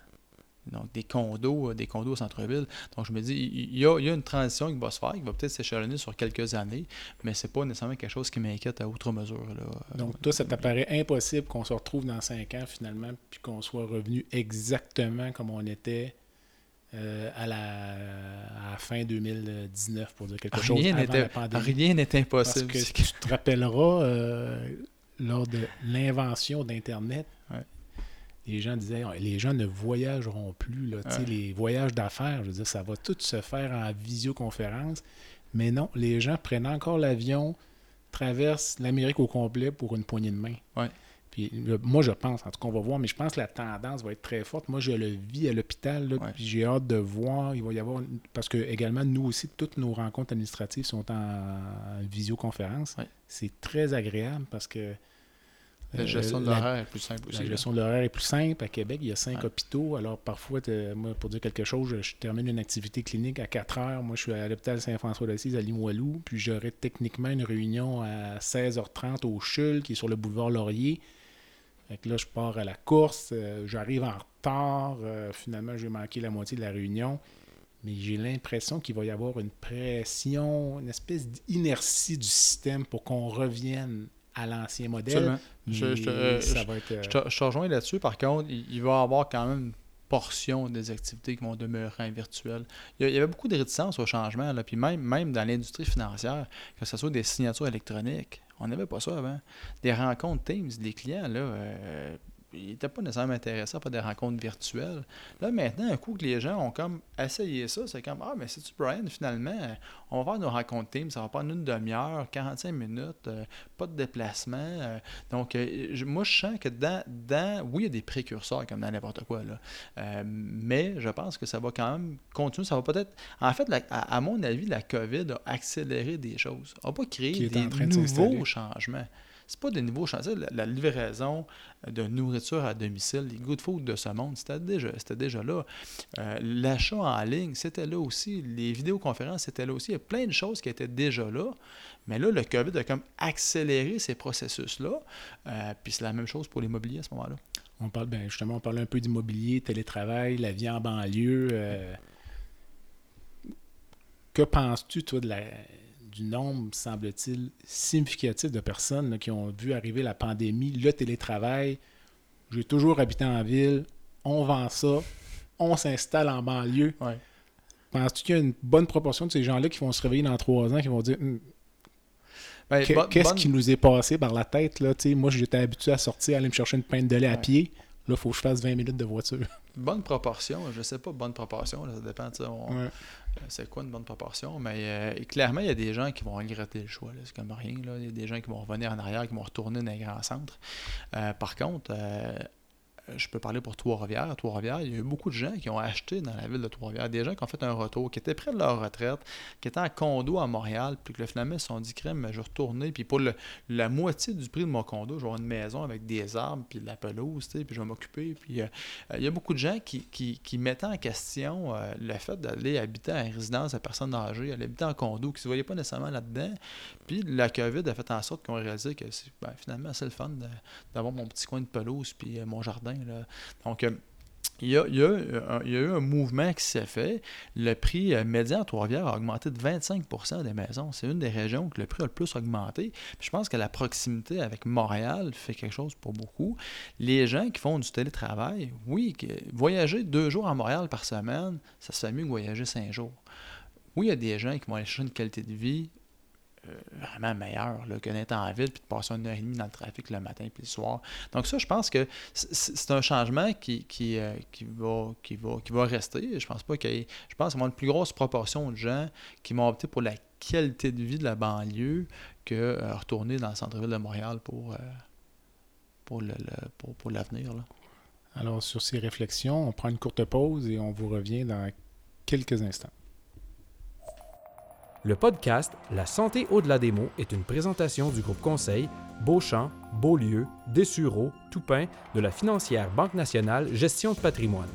Donc, des condos, euh, des condos au centre-ville. Donc, je me dis, il y a, il y a une transition qui va se faire, qui va peut-être s'échelonner sur quelques années, mais c'est pas nécessairement quelque chose qui m'inquiète à outre mesure. Là. Donc, toi, ça t'apparaît impossible qu'on se retrouve dans cinq ans finalement, puis qu'on soit revenu exactement comme on était euh, à, la, à la fin 2019, pour dire quelque chose Rien avant n'était la pandémie. rien n'est Parce impossible. que tu te rappelleras, euh, lors de l'invention d'Internet, Ouais. Les gens disaient les gens ne voyageront plus. Là, Ouais. Les voyages d'affaires, je veux dire, ça va tout se faire en visioconférence. Mais non, les gens prennent encore l'avion, traversent l'Amérique au complet pour une poignée de main. Ouais. Puis le- moi, je pense, en tout cas, on va voir, mais je pense que la tendance va être très forte. Moi, je le vis à l'hôpital, Ouais. puis j'ai hâte de voir. Il va y avoir, parce que également, nous aussi, toutes nos rencontres administratives sont en, en visioconférence. C'est très agréable parce que La euh, gestion de l'horaire est plus simple aussi. la gestion de l'horaire est plus simple. À Québec, il y a cinq hôpitaux. Alors, parfois, moi, pour dire quelque chose, je, je termine une activité clinique à 4 heures. Moi, je suis à l'hôpital Saint-François d'Assise à Limoilou. Puis, j'aurai techniquement une réunion à 16h30 au CHUL, qui est sur le boulevard Laurier. Fait que là, je pars à la course. euh, J'arrive en retard. euh, finalement, j'ai manqué la moitié de la réunion. Mais j'ai l'impression qu'il va y avoir une pression, une espèce d'inertie du système pour qu'on revienne à l'ancien modèle. Je- euh, ça va être, euh, Je te, je te rejoins là-dessus. Par contre, il, il va y avoir quand même une portion des activités qui vont demeurer en virtuel. Il y, a- il y avait beaucoup de réticence au changement. Là, puis même, même dans l'industrie financière, que ce soit des signatures électroniques, on n'avait pas ça avant. Des rencontres Teams, les clients, là, euh, ils n'étaient pas nécessairement intéressés à faire des rencontres virtuelles. Là, maintenant, un coup que les gens ont comme essayé ça, c'est comme Ah, mais c'est-tu, Brian, finalement, on va faire nos rencontres Teams, ça va prendre une demi-heure, 45 minutes, euh, pas de déplacement. euh, donc, euh, je- moi, je sens que dans, dans. Oui, il y a des précurseurs comme dans n'importe quoi, là. Euh, mais je pense que ça va quand même continuer. Ça va peut-être. En fait, la- à, à mon avis, la COVID a accéléré des choses. N'a pas créé des de nouveaux changements. C'est pas des nouveaux changements. La, livraison de nourriture à domicile, les good food de ce monde, c'était déjà, c'était déjà là. Euh, L'achat en ligne, c'était là aussi. Les vidéoconférences, c'était là aussi. Il y a plein de choses qui étaient déjà là. Mais là, le COVID a comme accéléré ces processus-là. Euh, puis c'est la même chose pour l'immobilier à ce moment-là. On parle ben, justement, on parle un peu d'immobilier, télétravail, la vie en banlieue. euh, Que penses-tu, toi, de la, du nombre, semble-t-il, significatif de personnes là, qui ont vu arriver la pandémie, le télétravail? J'ai toujours habité en ville, on vend ça, on s'installe en banlieue. Ouais. Penses-tu qu'il y a une bonne proportion de ces gens-là qui vont se réveiller dans trois ans, qui vont dire Hum, Ben, qu'est-ce bonne- qui nous est passé par la tête là? Moi, j'étais habitué à sortir, aller me chercher une pinte de lait à pied. Là, il faut que je fasse 20 minutes de voiture. bonne proportion, je sais pas, bonne proportion, là, ça dépend, on- Ouais. euh, c'est quoi une bonne proportion, mais euh, clairement, il y a des gens qui vont regretter le choix, c'est comme rien, il y a des gens qui vont revenir en arrière, qui vont retourner dans les grands centres. Euh, par contre, je peux parler pour Trois-Rivières. Trois-Rivières, il y a eu beaucoup de gens qui ont acheté dans la ville de Trois-Rivières, des gens qui ont fait un retour, qui étaient près de leur retraite, qui étaient en condo à Montréal, puis que le finalement ils se sont dit, crème, je vais retourner, puis pour la moitié du prix de mon condo, je vais avoir une maison avec des arbres, puis de la pelouse, puis je vais m'occuper. Puis euh, euh, il y a beaucoup de gens qui, qui, qui mettaient en question euh, le fait d'aller habiter en résidence à personnes âgées, aller habiter en condo, qui ne se voyaient pas nécessairement là-dedans. Puis la COVID a fait en sorte qu'on a réalisé que ben, finalement, c'est le fun d'avoir mon petit coin de pelouse puis euh, mon jardin. Donc, euh, euh, il y a eu un mouvement qui s'est fait. Le prix euh, médian à Trois-Rivières a augmenté de 25% des maisons. C'est une des régions que le prix a le plus augmenté. Je pense que la proximité avec Montréal fait quelque chose pour beaucoup. Les gens qui font du télétravail, oui, voyager deux jours à Montréal par semaine, ça se fait mieux que voyager cinq jours. Oui, il y a des gens qui vont aller chercher une qualité de vie vraiment meilleure là, que d'être en ville puis de passer une heure et demie dans le trafic le matin puis le soir. Donc ça, je pense que c'est- un changement qui, qui, euh, qui, va, qui, va, qui va rester. Je pense pas qu'il Je pense une plus grosse proportion de gens qui vont opter pour la qualité de vie de la banlieue que euh, retourner dans le centre-ville de Montréal pour, euh, pour, le, pour, pour l'avenir. Alors, sur ces réflexions, on prend une courte pause et on vous revient dans quelques instants. Le podcast La santé au-delà des mots est une présentation du groupe conseil Beauchamp, Beaulieu, Dessureau, Toupin de la financière Banque nationale Gestion de patrimoine.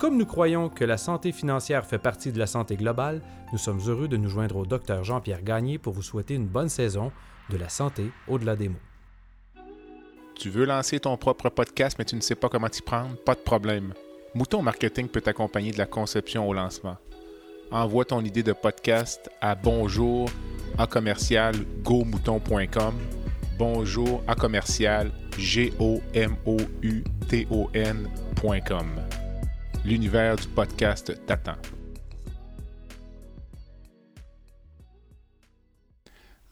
Comme nous croyons que la santé financière fait partie de la santé globale, nous sommes heureux de nous joindre au docteur Jean-Pierre Gagné pour vous souhaiter une bonne saison de la santé au-delà des mots. Tu veux lancer ton propre podcast, mais tu ne sais pas comment t'y prendre? Pas de problème. Mouton Marketing peut t'accompagner de la conception au lancement. Envoie ton idée de podcast à bonjour à commercial gomouton.com. Bonjour à commercial g o m o u t o n.com. L'univers du podcast t'attend.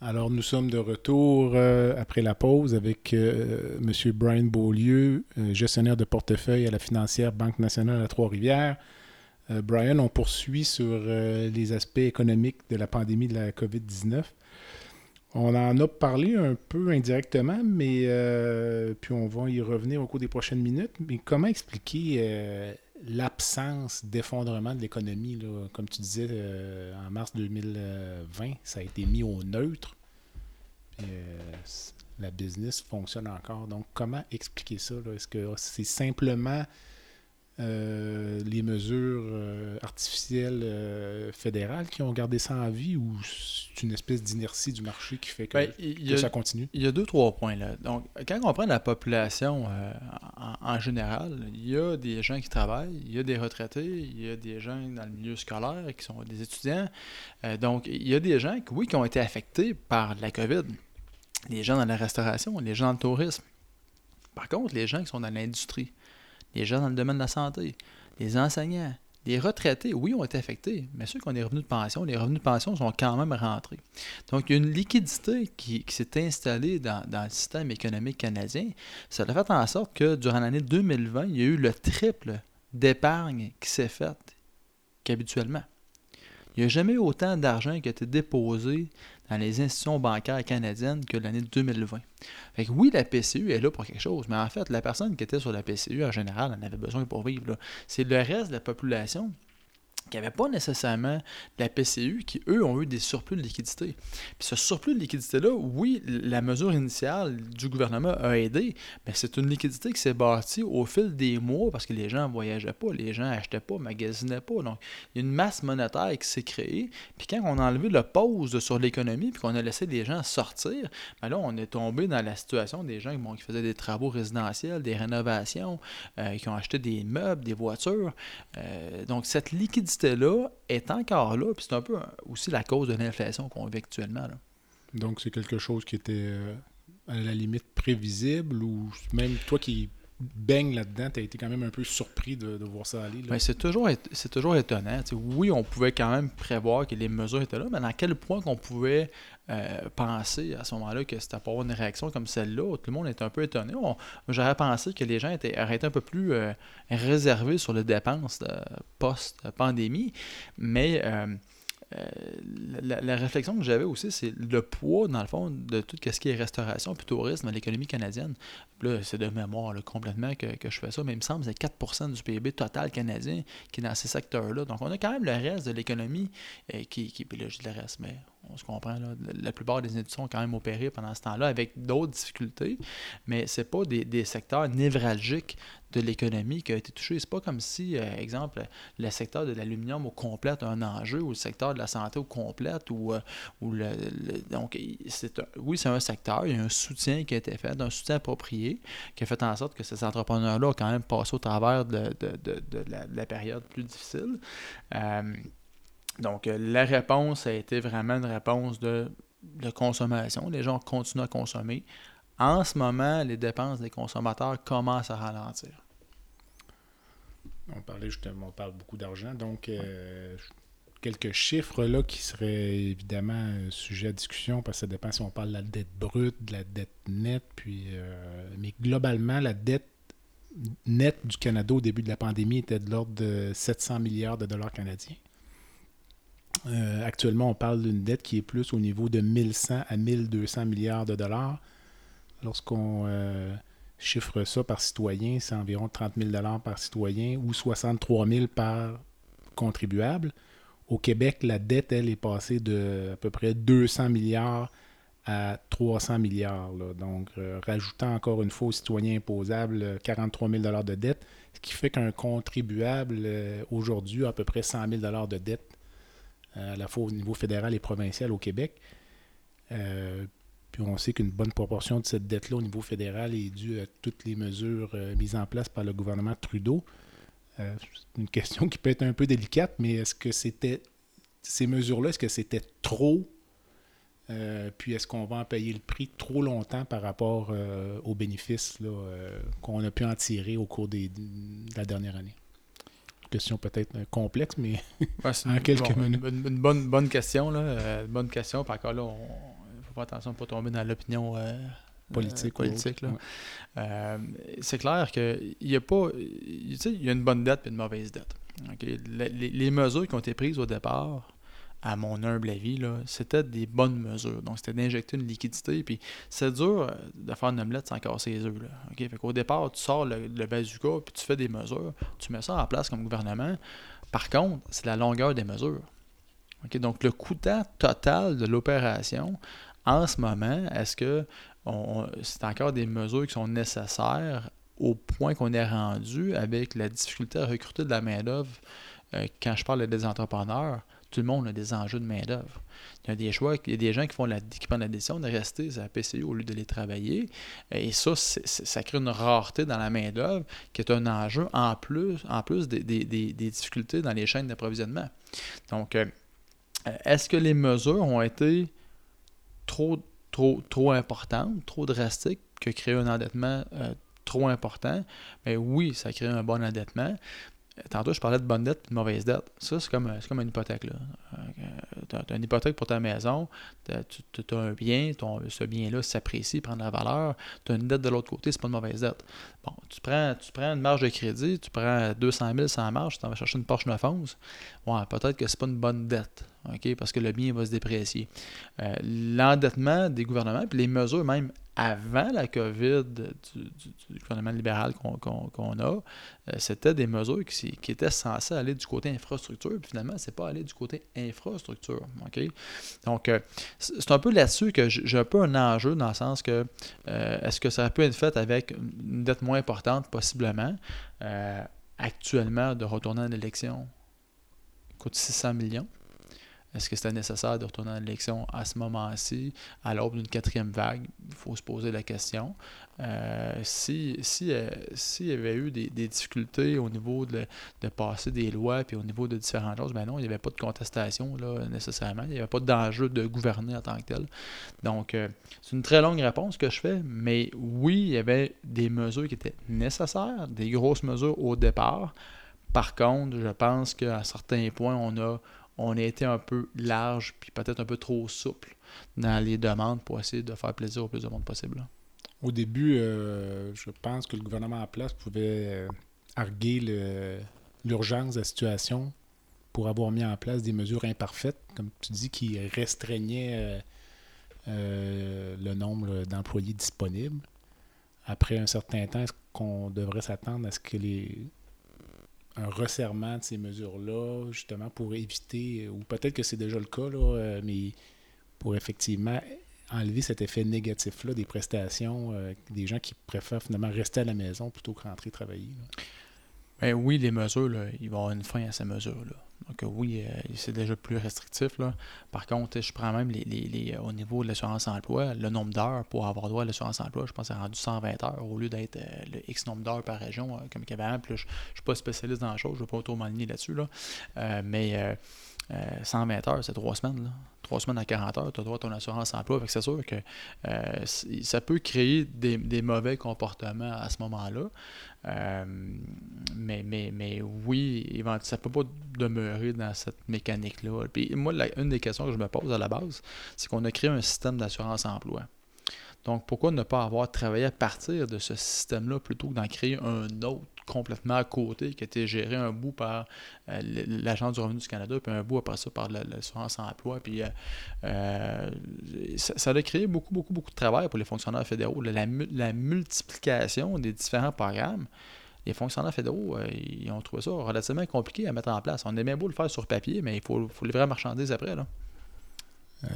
Alors, nous sommes de retour euh, après la pause avec euh, M. Brian Beaulieu, euh, gestionnaire de portefeuille à la financière Banque nationale à Trois-Rivières. Euh, Brian, on poursuit sur euh, les aspects économiques de la pandémie de la COVID-19. On en a parlé un peu indirectement, mais euh, puis on va y revenir au cours des prochaines minutes. Mais comment expliquer l'absence d'effondrement de l'économie? Comme tu disais, en mars 2020, ça a été mis au neutre. La business fonctionne encore. Donc, comment expliquer ça? Est-ce que c'est simplement euh, les mesures euh, artificielles euh, fédérales qui ont gardé ça en vie ou c'est une espèce d'inertie du marché qui fait que, Ben, que a- ça continue? Il y a deux, trois points là. Donc, quand on prend la population en, en général, il y a des gens qui travaillent, il y a des retraités, il y a des gens dans le milieu scolaire qui sont des étudiants. Donc, il y a des gens, qui, oui, qui ont été affectés par la COVID. Les gens dans la restauration, les gens dans le tourisme. Par contre, les gens qui sont dans l'industrie, les gens dans le domaine de la santé, les enseignants, les retraités, oui, ont été affectés, mais ceux qui ont des revenus de pension, les revenus de pension sont quand même rentrés. Donc, il y a une liquidité qui, s'est installée dans, dans le système économique canadien. Ça a fait en sorte que durant l'année 2020, il y a eu le triple d'épargne qui s'est faite qu'habituellement. Il n'y a jamais eu autant d'argent qui a été déposé dans les institutions bancaires canadiennes que l'année 2020. Fait oui, la PCU est là pour quelque chose, mais en fait, la personne qui était sur la PCU, en général, en avait besoin pour vivre. C'est le reste de la population qui n'avait pas nécessairement la PCU, qui, eux, ont eu des surplus de liquidité. Puis ce surplus de liquidité-là, oui, la mesure initiale du gouvernement a aidé, mais c'est une liquidité qui s'est bâtie au fil des mois parce que les gens ne voyageaient pas, les gens n'achetaient pas, magasinaient pas. Donc, il y a une masse monétaire qui s'est créée. Puis quand on a enlevé le pause sur l'économie, puis qu'on a laissé les gens sortir, ben là, on est tombé dans la situation des gens bon, qui faisaient des travaux résidentiels, des rénovations, euh, qui ont acheté des meubles, des voitures. Euh, donc, cette liquidité-là est encore là, puis c'est un peu aussi la cause de l'inflation qu'on vit actuellement. Donc, c'est quelque chose qui était euh, à la limite prévisible ou même toi qui baignes là-dedans, tu as été quand même un peu surpris de, voir ça aller. Ben, c'est toujours, c'est toujours étonnant. oui, on pouvait quand même prévoir que les mesures étaient là, mais à quel point qu'on pouvait euh, penser à ce moment-là que c'était pour avoir une réaction comme celle-là. Tout le monde était un peu étonné. J'aurais pensé que les gens étaient, arrêtés un peu plus euh, réservés sur les dépenses post-pandémie, mais euh, la, réflexion que j'avais aussi, c'est le poids, dans le fond, de tout ce qui est restauration et tourisme à l'économie canadienne. Là, c'est de mémoire complètement que, je fais ça, mais il me semble que c'est 4% du PIB total canadien qui est dans ces secteurs-là. Donc, on a quand même le reste de l'économie euh, qui, qui. Puis là, je dis le reste, mais on se comprend, là, la plupart des industries ont quand même opéré pendant ce temps-là avec d'autres difficultés, mais ce pas des, des, secteurs névralgiques de l'économie qui a été touché. C'est pas comme si, euh, exemple, le secteur de l'aluminium au complet a un enjeu, ou le secteur de la santé au complet, ou, euh, ou le, donc c'est oui, c'est un secteur, il y a un soutien qui a été fait, un soutien approprié, qui a fait en sorte que ces entrepreneurs-là ont quand même passé au travers de, la, période plus difficile. Euh, donc, la réponse a été vraiment une réponse de, de consommation. Les gens continuent à consommer. En ce moment, les dépenses des consommateurs commencent à ralentir. On parlait justement, on parle beaucoup d'argent, donc euh, quelques chiffres là qui seraient évidemment euh, sujet à discussion parce que ça dépend si on parle de la dette brute, de la dette nette, puis euh, mais globalement la dette nette du Canada au début de la pandémie était de l'ordre de 700 milliards de dollars canadiens. actuellement, on parle d'une dette qui est plus au niveau de 1100 à 1200 milliards de dollars. Lorsqu'on euh, chiffre ça par citoyen, c'est environ 30 000 par citoyen ou 63 000 par contribuable. Au Québec, la dette, elle, est passée de à peu près 200 milliards à 300 milliards. Donc, euh, rajoutant encore une fois aux citoyens imposables 43 000 de dette, ce qui fait qu'un contribuable euh, aujourd'hui a à peu près 100 000 de dette, à la fois au niveau fédéral et provincial au Québec. Puis on sait qu'une bonne proportion de cette dette-là au niveau fédéral est due à toutes les mesures euh, mises en place par le gouvernement Trudeau. Euh, c'est une question qui peut être un peu délicate, mais est-ce que c'était ces mesures-là, est-ce que c'était trop? Euh, puis est-ce qu'on va en payer le prix trop longtemps par rapport aux bénéfices qu'on a pu en tirer au cours des, de la dernière année? question peut-être complexe, mais en quelques minutes. Une, bonne, bonne question, là. bonne question. Par contre, là, on, faut faire attention de ne pas tomber dans l'opinion euh, politique. Euh, politique euh, c'est clair qu'il n'y a pas. Tu sais, il y a une bonne dette et une mauvaise dette. Les, mesures qui ont été prises au départ, à mon humble avis, c'était des bonnes mesures. Donc, c'était d'injecter une liquidité. Puis, c'est dur de faire une omelette sans casser les œufs. Là. Fait qu'au départ, tu sors le, le bazooka puis tu fais des mesures. Tu mets ça en place comme gouvernement. Par contre, c'est la longueur des mesures. Donc, le coût total de l'opération en ce moment, est-ce que c'est encore des mesures qui sont nécessaires au point qu'on est rendu avec la difficulté à recruter de la main-d'œuvre? Euh, quand je parle des entrepreneurs, tout le monde a des enjeux de main-d'œuvre. Il y a des choix, il y a des gens qui, font la, qui prennent la décision de rester à la PCU au lieu de les travailler. Et ça, ça crée une rareté dans la main-d'œuvre qui est un enjeu en plus, en plus des, difficultés dans les chaînes d'approvisionnement. Donc, euh, est-ce que les mesures ont été trop, trop, trop importante, trop drastique, que créer un endettement euh, trop important, mais oui, ça crée un bon endettement. Tantôt, je parlais de bonne dette et de mauvaise dette. Ça, c'est comme, comme une hypothèque. Euh, tu as, une hypothèque pour ta maison, tu as un bien, ton, ce bien-là s'apprécie, prend de la valeur. Tu as une dette de l'autre côté, c'est pas une mauvaise dette. Bon, tu prends, tu prends une marge de crédit, tu prends 200 000 sans marge, tu vas chercher une Porsche 911. Ouais, peut-être que c'est pas une bonne dette. OK, parce que le bien va se déprécier. Euh, l'endettement des gouvernements, puis les mesures même avant la COVID du, gouvernement libéral qu'on a, euh, c'était des mesures qui, étaient censées aller du côté infrastructure, puis finalement, c'est pas aller du côté infrastructure. OK? Donc, euh, c'est un peu là-dessus que j'ai un peu un enjeu dans le sens que est-ce que ça peut être fait avec une dette moins importante, possiblement, actuellement, de retourner en élection coûte 600 millions. Est-ce que c'était nécessaire de retourner à l'élection à ce moment-ci, à l'aube d'une quatrième vague? Il faut se poser la question. Euh, si si euh, y avait eu des, difficultés au niveau de, de, passer des lois puis au niveau de différentes choses, ben non, il n'y avait pas de contestation là, nécessairement. Il n'y avait pas d'enjeu de gouverner en tant que tel. Donc, euh, c'est une très longue réponse que je fais, mais oui, il y avait des mesures qui étaient nécessaires, des grosses mesures au départ. Par contre, je pense qu'à certains points, on a, on a été un peu large puis peut-être un peu trop souple dans les demandes pour essayer de faire plaisir au plus de monde possible. Au début, euh, je pense que le gouvernement en place pouvait euh, arguer l'urgence de la situation pour avoir mis en place des mesures imparfaites, comme tu dis, qui restreignaient euh, le nombre d'employés disponibles. Après un certain temps, est-ce qu'on devrait s'attendre à ce que les un resserrement de ces mesures-là, justement pour éviter, ou peut-être que c'est déjà le cas, là, mais pour effectivement enlever cet effet négatif-là des prestations, euh, des gens qui préfèrent finalement rester à la maison plutôt que rentrer travailler. Ben oui, les mesures, là, il va y avoir une fin à ces mesures-là. Donc oui, euh, c'est déjà plus restrictif. Là. Par contre, je prends même les, les, au niveau de l'assurance emploi, le nombre d'heures pour avoir droit à l'assurance emploi, je pense que c'est rendu 120 heures au lieu d'être euh, le X nombre d'heures par région, comme il y avait Je ne suis pas spécialiste dans la chose, je ne vais pas trop m'aligner là-dessus. Là. mais 120 heures, c'est trois semaines. Trois semaines à 40 heures, tu as droit à ton assurance emploi. C'est sûr que euh, ça peut créer des, mauvais comportements à ce moment-là. Euh, mais oui, ça ne peut pas demeurer dans cette mécanique-là. Puis moi, une des questions que je me pose à la base, c'est qu'on a créé un système d'assurance emploi. Donc, pourquoi ne pas avoir travaillé à partir de ce système-là plutôt que d'en créer un autre? Complètement à côté, qui été géré un bout par euh, l'Agence du revenu du Canada, puis un bout après ça par l'assurance emploi. Puis euh, euh, ça, a créé beaucoup, beaucoup, beaucoup de travail pour les fonctionnaires fédéraux. La, multiplication des différents programmes les fonctionnaires fédéraux, ils ont trouvé ça relativement compliqué à mettre en place. On aimait beau le faire sur papier, mais il faut, faut livrer la marchandise après. Là.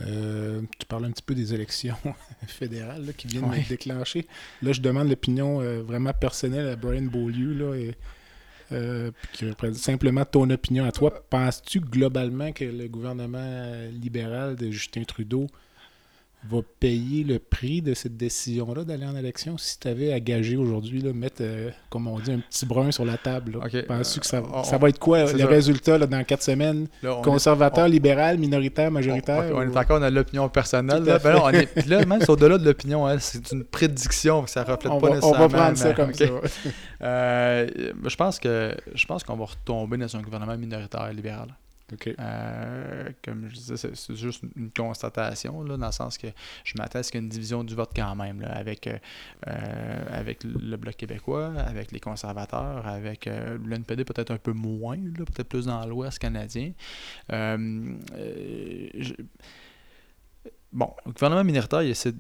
Euh, tu parles un petit peu des élections fédérales qui viennent d'être déclenchées. Là, je demande l'opinion euh, vraiment personnelle à Brian Beaulieu, là, et, euh, simplement ton opinion à toi. Penses-tu globalement que le gouvernement libéral de Justin Trudeau va payer le prix de cette décision-là d'aller en élection si tu avais à gager aujourd'hui, mettre, euh, comme on dit, un petit brun sur la table? Penses-tu que ça, ça, va être quoi le résultat dans quatre semaines? Conservateur, libéral, minoritaire, majoritaire? On, est encore dans l'opinion personnelle. Là. Ben on est, là, même au-delà de l'opinion, hein, c'est une prédiction, ça ne reflète pas nécessairement. On va prendre ça comme ça. euh, je pense que je pense qu'on va retomber dans un gouvernement minoritaire libéral. Euh, comme je disais, c'est juste une constatation, là, dans le sens que je m'attends à ce qu'il y ait une division du vote quand même, là, avec, euh, euh, avec le Bloc québécois, avec les conservateurs, avec l'NPD peut-être un peu moins, peut-être plus dans l'Ouest canadien. Bon, le gouvernement minoritaire, il, ça,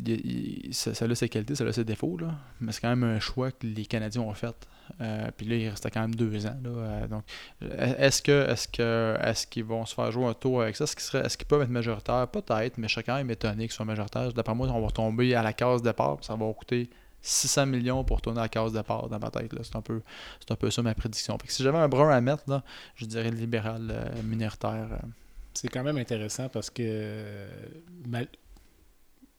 a ses qualités, ça a ses défauts, là, mais c'est quand même un choix que les Canadiens ont fait. Euh, puis là, il restait quand même deux ans. Là, euh, donc, est-ce que est-ce que est-ce qu'ils vont se faire jouer un tour avec ça? Est-ce qu'ils, est-ce peuvent être majoritaires? Peut-être, mais je serais quand étonné qu'ils soient majoritaires. D'après moi, on va tomber à la case départ, ça va coûter 600 millions pour tourner à la case départ dans ma tête. C'est, un peu, un peu ça ma prédiction. Si j'avais un brun à mettre, là, je dirais libéral euh, minoritaire. C'est quand même intéressant parce que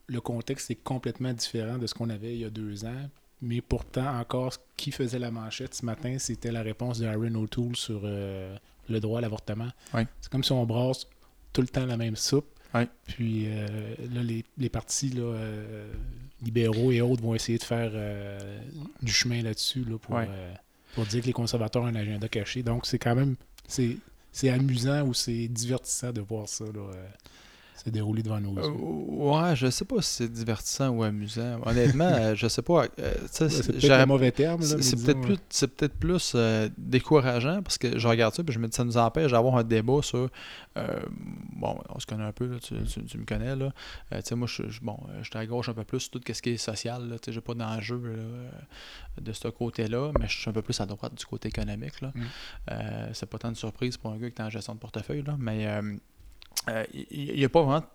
le contexte est complètement différent de ce qu'on avait il y a deux ans. Mais pourtant, encore, ce qui faisait la manchette ce matin, c'était la réponse de Aaron O'Toole sur euh, le droit à l'avortement. C'est comme si on brasse tout le temps la même soupe. Puis euh, là, les, partis là, euh, libéraux et autres vont essayer de faire du chemin là-dessus pour, pour dire que les conservateurs ont un agenda caché. Donc, c'est quand même c'est amusant ou c'est divertissant de voir ça. Là, déroulé devant nos yeux. ouais, je sais pas si c'est divertissant ou amusant. Honnêtement, euh, je sais pas. Euh, c'est peut-être un mauvais terme. C'est peut-être plus, peut plus euh, décourageant parce que je regarde ça et je me dis ça nous empêche d'avoir un débat sur. bon, on se connaît un peu, tu, me connais. Là. tu sais, moi, je, bon, je suis à gauche un peu plus sur tout ce qui est social. Je n'ai pas d'enjeu de ce côté-là, mais je suis un peu plus à droite du côté économique. Là. Mm. c'est pas tant de surprise pour un gars qui est en gestion de portefeuille. Là, mais il euh, n'y a pas vraiment de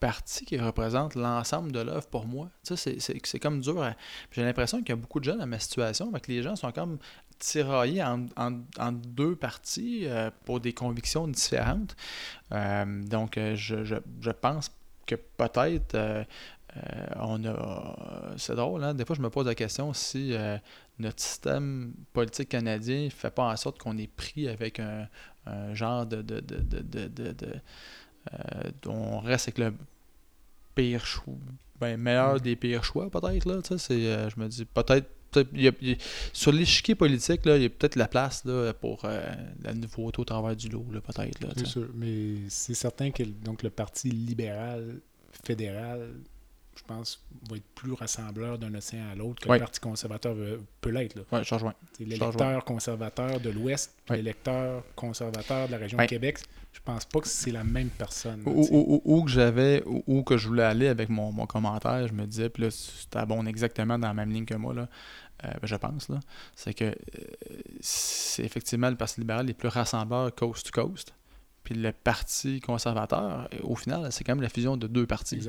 partie qui représente l'ensemble de l'œuvre pour moi. C'est comme dur. J'ai l'impression qu'il y a beaucoup de gens dans ma situation, que les gens sont comme tiraillé en, en, deux parties euh, pour des convictions différentes. Euh, donc, je, je, je, pense que peut-être on a. C'est drôle, hein? Des fois, je me pose la question si notre système politique canadien ne fait pas en sorte qu'on est pris avec un, genre de. de, de, de, de on reste avec le pire choix, ben, meilleur mm. des pires choix, peut-être. Là, c'est, je me dis, peut-être sur l'échiquier politique, là, il y a peut-être la place là, pour euh, la nouveauté au travers du lot, peut-être. C'est sûr, mais c'est certain que donc, le Parti libéral fédéral, je pense, va être plus rassembleur d'un océan à l'autre que le Parti conservateur peut l'être. Oui, je rejoins. L'électeur conservateur de l'Ouest, l'électeur conservateur de la région de Québec, je pense pas que c'est la même personne. Ou, que j'avais, ou, que je voulais aller avec mon, mon commentaire, je me disais, puis là, c'était bon exactement dans la même ligne que moi, là, euh, je pense, là, c'est que euh, c'est effectivement le Parti libéral les plus rassembleurs coast to coast. Puis le Parti conservateur, au final, c'est quand même la fusion de deux partis.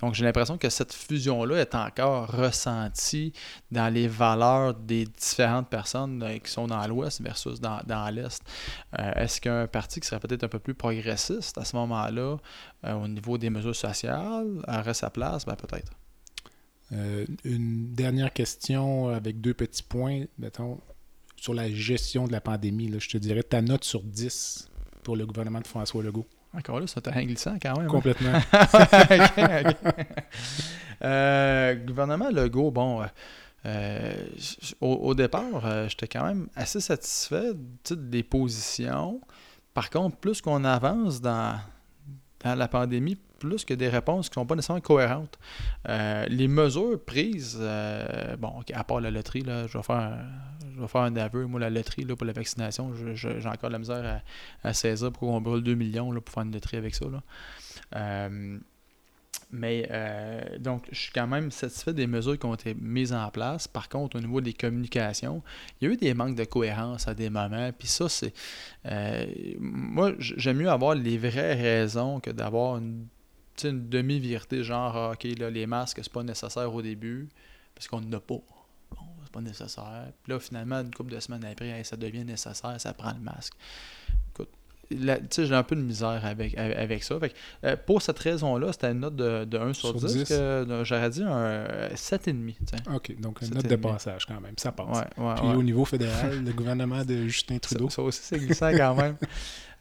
Donc j'ai l'impression que cette fusion-là est encore ressentie dans les valeurs des différentes personnes euh, qui sont dans l'Ouest versus dans, l'Est. Euh, est-ce qu'un parti qui serait peut-être un peu plus progressiste à ce moment-là, euh, au niveau des mesures sociales, aurait sa place? Ben, peut-être. une dernière question avec deux petits points, mettons, sur la gestion de la pandémie. je te dirais ta note sur 10 pour le gouvernement de François Legault. Encore là, ça t'a glissant quand même. Hein? Complètement. Euh, gouvernement Legault, bon, euh, au, départ, euh, j'étais quand même assez satisfait des positions. Par contre, plus qu'on avance dans, dans la pandémie, plus que des réponses qui ne sont pas nécessairement cohérentes. Euh, les mesures prises, euh, bon, à part la loterie, là, je vais faire un, je vais faire un aveu. Moi, la loterie là, pour la vaccination, j'ai encore la misère à, à saisir pourquoi on brûle 2 millions là, pour faire une loterie avec ça. Là. Euh, mais euh, donc, je suis quand même satisfait des mesures qui ont été mises en place. Par contre, au niveau des communications, il y a eu des manques de cohérence à des moments. Puis ça, c'est. Euh, moi, j'aime mieux avoir les vraies raisons que d'avoir une, demi-vérité, genre, ah, OK, là, les masques, c'est pas nécessaire au début, parce qu'on n'en a pas. Bon, c'est pas nécessaire. Puis là, finalement, une couple de semaines après, ça devient nécessaire, ça prend le masque j'ai un peu de misère avec, avec, ça. Euh, pour cette raison-là, c'était une note de, de 1 sur, 10, j'aurais dit un 7,5. OK, donc une note de passage quand même, ça passe. Puis au niveau fédéral, le gouvernement de Justin Trudeau. Ça, aussi, c'est glissant quand même.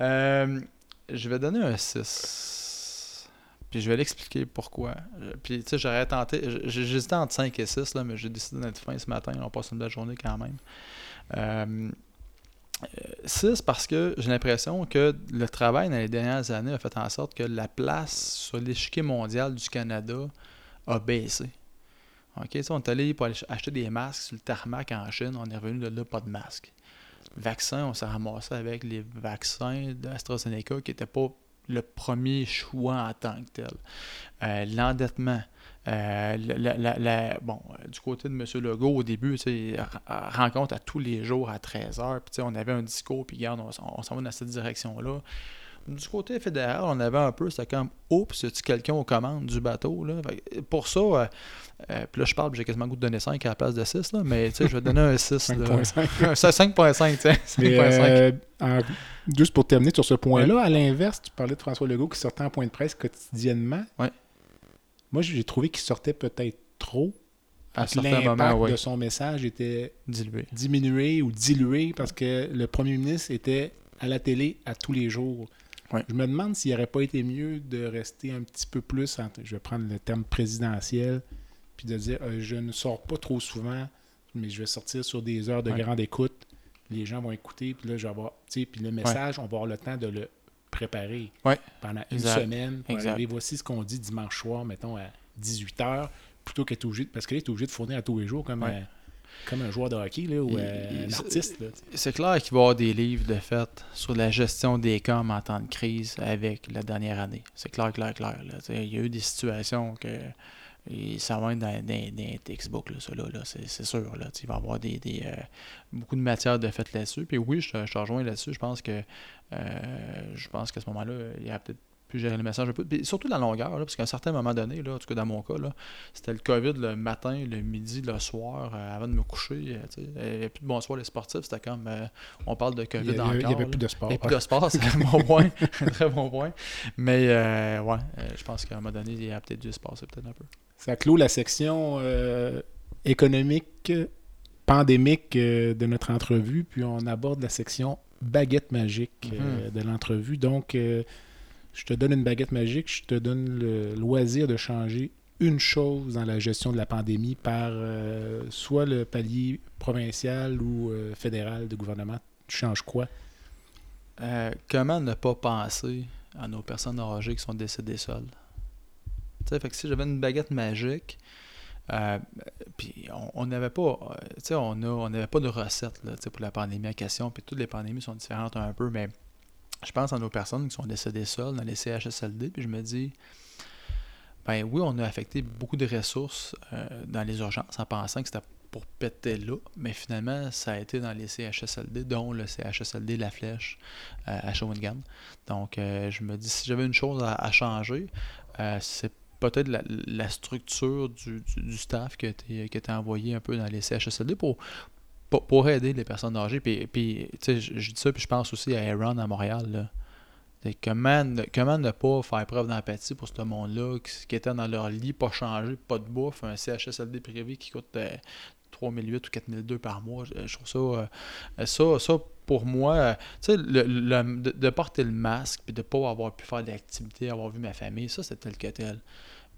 Euh, je vais donner un 6. Puis je vais l'expliquer pourquoi. Puis tu sais, j'aurais tenté, j'hésitais entre 5 et 6, là, mais j'ai décidé d'être fin ce matin. On passe une belle journée quand même. Euh, 6 parce que j'ai l'impression que le travail dans les dernières années a fait en sorte que la place sur l'échiquier mondial du Canada a baissé. On est allé pour acheter des masques sur le tarmac en Chine, on est revenu de là, pas de masque. Vaccins, on s'est ramassé avec les vaccins d'AstraZeneca qui n'étaient pas le premier choix en tant que tel. Euh, l'endettement, euh, la, bon, euh, du côté de M. Legault, au début, rencontre à tous les jours à 13h, puis on avait un discours, puis regarde, on, s'en va dans cette direction-là. Du côté fédéral, on avait un peu, c'était comme Oups, c'est-tu quelqu'un aux commandes du bateau là? Pour ça, euh, puis là je parle, j'ai quasiment goût de donner 5 à la place de 6, là, mais je vais donner un 6. 5.5. 5.5, tiens. 5.5. juste pour terminer sur ce point-là, à l'inverse, tu parlais de François Legault qui sortait en point de presse quotidiennement. Ouais. Moi, j'ai trouvé qu'il sortait peut-être trop. À l'impact de son message était dilué. diminué ou dilué parce que le premier ministre était à la télé à tous les jours. Je me demande s'il n'aurait pas été mieux de rester un petit peu plus, je vais prendre le terme présidentiel, puis de dire euh, je ne sors pas trop souvent, mais je vais sortir sur des heures de grande écoute. Les gens vont écouter, puis là, je vais avoir, puis le message, on va avoir le temps de le préparer pendant une semaine pour arriver. Voici ce qu'on dit dimanche soir, mettons, à 18h, plutôt qu'être obligé, parce qu'il est obligé de fournir à tous les jours comme, euh, comme un joueur de hockey là, ou euh, un artiste. C'est clair qu'il va y avoir des livres de fait sur la gestion des camps en temps de crise avec la dernière année. C'est clair, clair, clair. Il y a eu des situations que et ça va être dans, des textbooks, là, ça, là, c'est sûr. Là, il va y avoir des, des euh, beaucoup de matière de fait là-dessus. Puis oui, je, je te rejoins là-dessus. Je pense que euh, je pense qu'à ce moment-là, il y a peut-être puis gérer les messages un peu. Puis surtout la longueur, là, parce qu'à un certain moment donné, là, en tout cas dans mon cas, là, c'était le COVID le matin, le midi, le soir, euh, avant de me coucher. euh. Il n'y avait plus de bonsoir les sportifs, c'était comme euh, on parle de Il COVID y avait, encore. il y avait là. plus de sport. Il n'y a plus de sport, c'est un bon point. un très bon point. Mais ouais, je pense qu'à un moment donné, il a peut-être dû se passer peut-être un peu. Ça clôt la section euh, économique, pandémique euh, de notre entrevue, puis on aborde la section baguette magique euh, de l'entrevue. Donc, je te donne une baguette magique, je te donne le loisir de changer une chose dans la gestion de la pandémie par soit le palier provincial ou fédéral de gouvernement. Tu changes quoi? Comment ne pas penser à nos personnes âgées qui sont décédées seules? Tu sais, fait que si j'avais une baguette magique, euh, puis on- n'avait pas, euh, tu on n'avait pas de recette là, pour la pandémie en question, puis toutes les pandémies sont différentes un peu, mais je pense à nos personnes qui sont décédées seules dans les CHSLD, puis je me dis, ben oui, on a affecté beaucoup de ressources euh, dans les urgences en pensant que c'était pour péter là, mais finalement, ça a été dans les CHSLD, dont le CHSLD La Flèche euh, à Shawinigan. Donc, je me dis, si j'avais une chose à, à changer, c'est peut-être la, structure du, du- staff qui a, été, qui a été envoyé un peu dans les CHSLD pour, pour, aider les personnes âgées. Puis, puis tu je, je dis ça, puis je pense aussi à Aaron à Montréal. Là. Comment, comment ne pas faire preuve d'empathie pour ce monde-là qui, était dans leur lit, pas changé, pas de bouffe, un CHSLD privé qui coûte euh, 3008 ou 4002 par mois? Je, trouve ça, euh, ça pour moi, euh, tu sais, le- le- de, de porter le masque puis de pas avoir pu faire d'activité, avoir vu ma famille, ça c'est tel que tel.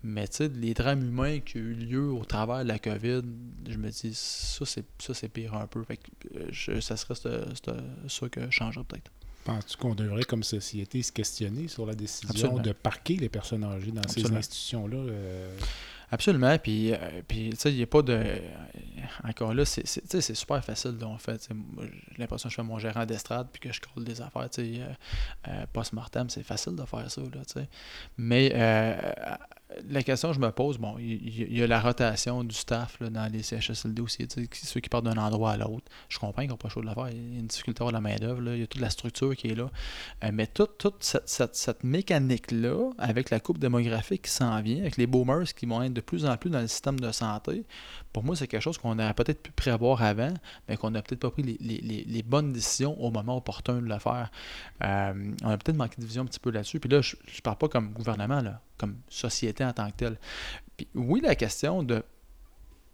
Mais tu sais, les drames humains qui ont eu lieu au travers de la COVID, je me dis, ça c'est ça c'est pire un peu. Fait que, euh, je- ça serait ça que je changerais peut-être. Penses-tu qu'on devrait, comme société, se questionner sur la décision Absolument. de parquer les personnes âgées dans ces institutions-là? euh, Absolument. Puis, euh, puis tu sais, il n'y a pas de. euh, encore là, c'est, super facile. en fait. J'ai l'impression que je fais mon gérant d'estrade puis que je colle des affaires. tu sais, euh, euh, post-mortem, c'est facile de faire ça. Là, tu sais. Mais la question que je me pose, bon, il y, a la rotation du staff là, dans les CHSLD aussi. Ceux qui partent d'un endroit à l'autre. Je comprends qu'ils n'ont pas choix de le faire. Il y a une difficulté à avoir la main-d'œuvre. Il y a toute la structure qui est là. Euh, mais toute, toute cette, cette- cette mécanique-là, avec la coupe démographique qui s'en vient, avec les boomers qui vont être de plus en plus dans le système de santé, pour moi, c'est quelque chose qu'on aurait peut-être pu prévoir avant, mais qu'on n'a peut-être pas pris les, les- les- les bonnes décisions au moment opportun de le faire. Euh, on a peut-être manqué de vision un petit peu là-dessus. Puis là, je ne parle pas comme gouvernement, là, comme société en tant que telle. Puis oui, la question de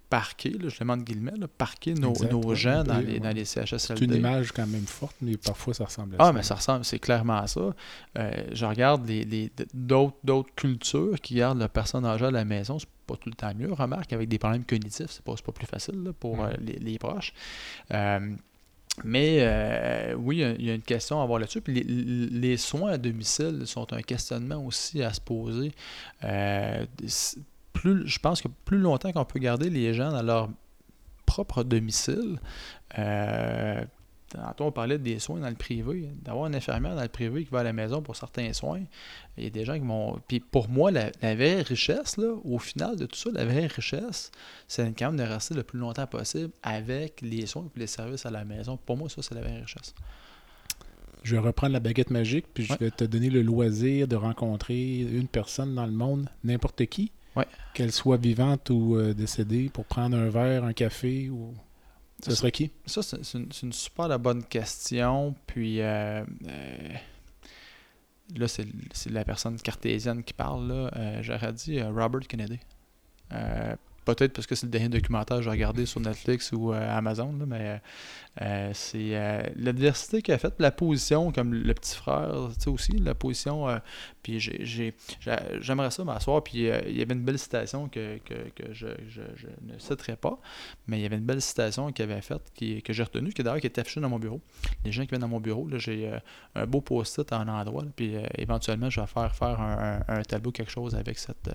parquer, là, je le demande guillemets, là, parquer nos, Exact, nos ouais. gens dans les, ouais. dans les C'est CHSLD. une image quand même forte, mais parfois ça ressemble à Ah, ça. mais ça ressemble, c'est clairement à ça. Euh, je regarde les, les- d'autres, d'autres cultures qui gardent la personne âgée à la maison, c'est pas tout le temps mieux. Remarque, avec des problèmes cognitifs, c'est pas, pas plus facile là, pour Mm. euh, les, les proches. Euh, mais euh, oui, il y a- une question à avoir là-dessus. Puis les, les soins à domicile sont un questionnement aussi à se poser. Plus, je pense que plus longtemps qu'on peut garder les gens dans leur propre domicile, Tantôt, on parlait des soins dans le privé. D'avoir une infirmière dans le privé qui va à la maison pour certains soins, il y a des gens qui vont. Puis pour moi, la, la vraie richesse, là, au final de tout ça, la vraie richesse, c'est quand même de rester le plus longtemps possible avec les soins et les services à la maison. Pour moi, ça, c'est la vraie richesse. Je vais reprendre la baguette magique, puis je Ouais. vais te donner le loisir de rencontrer une personne dans le monde, n'importe qui, Ouais. qu'elle soit vivante ou euh, décédée, pour prendre un verre, un café ou. Ce serait qui? Ça, c'est une, super la bonne question. Puis euh, euh, là, c'est la personne cartésienne qui parle. Euh, J'aurais dit euh, Robert Kennedy. Peut-être parce que c'est le dernier documentaire que j'ai regardé sur Netflix ou euh, Amazon, mais euh, c'est euh, l'adversité qu'il a faite, la position, comme le petit frère, tu sais aussi, la position. puis j'ai- j'ai- j'ai- j'aimerais ça m'asseoir. Puis il y avait une belle citation que, que, je, ne citerai pas, mais il y avait une belle citation qu'il avait faite, que j'ai retenue, qui d'ailleurs qui est affichée dans mon bureau. Les gens qui viennent dans mon bureau, j'ai un beau post-it à un endroit, puis éventuellement, je vais faire faire un, un- tableau, quelque chose avec cette,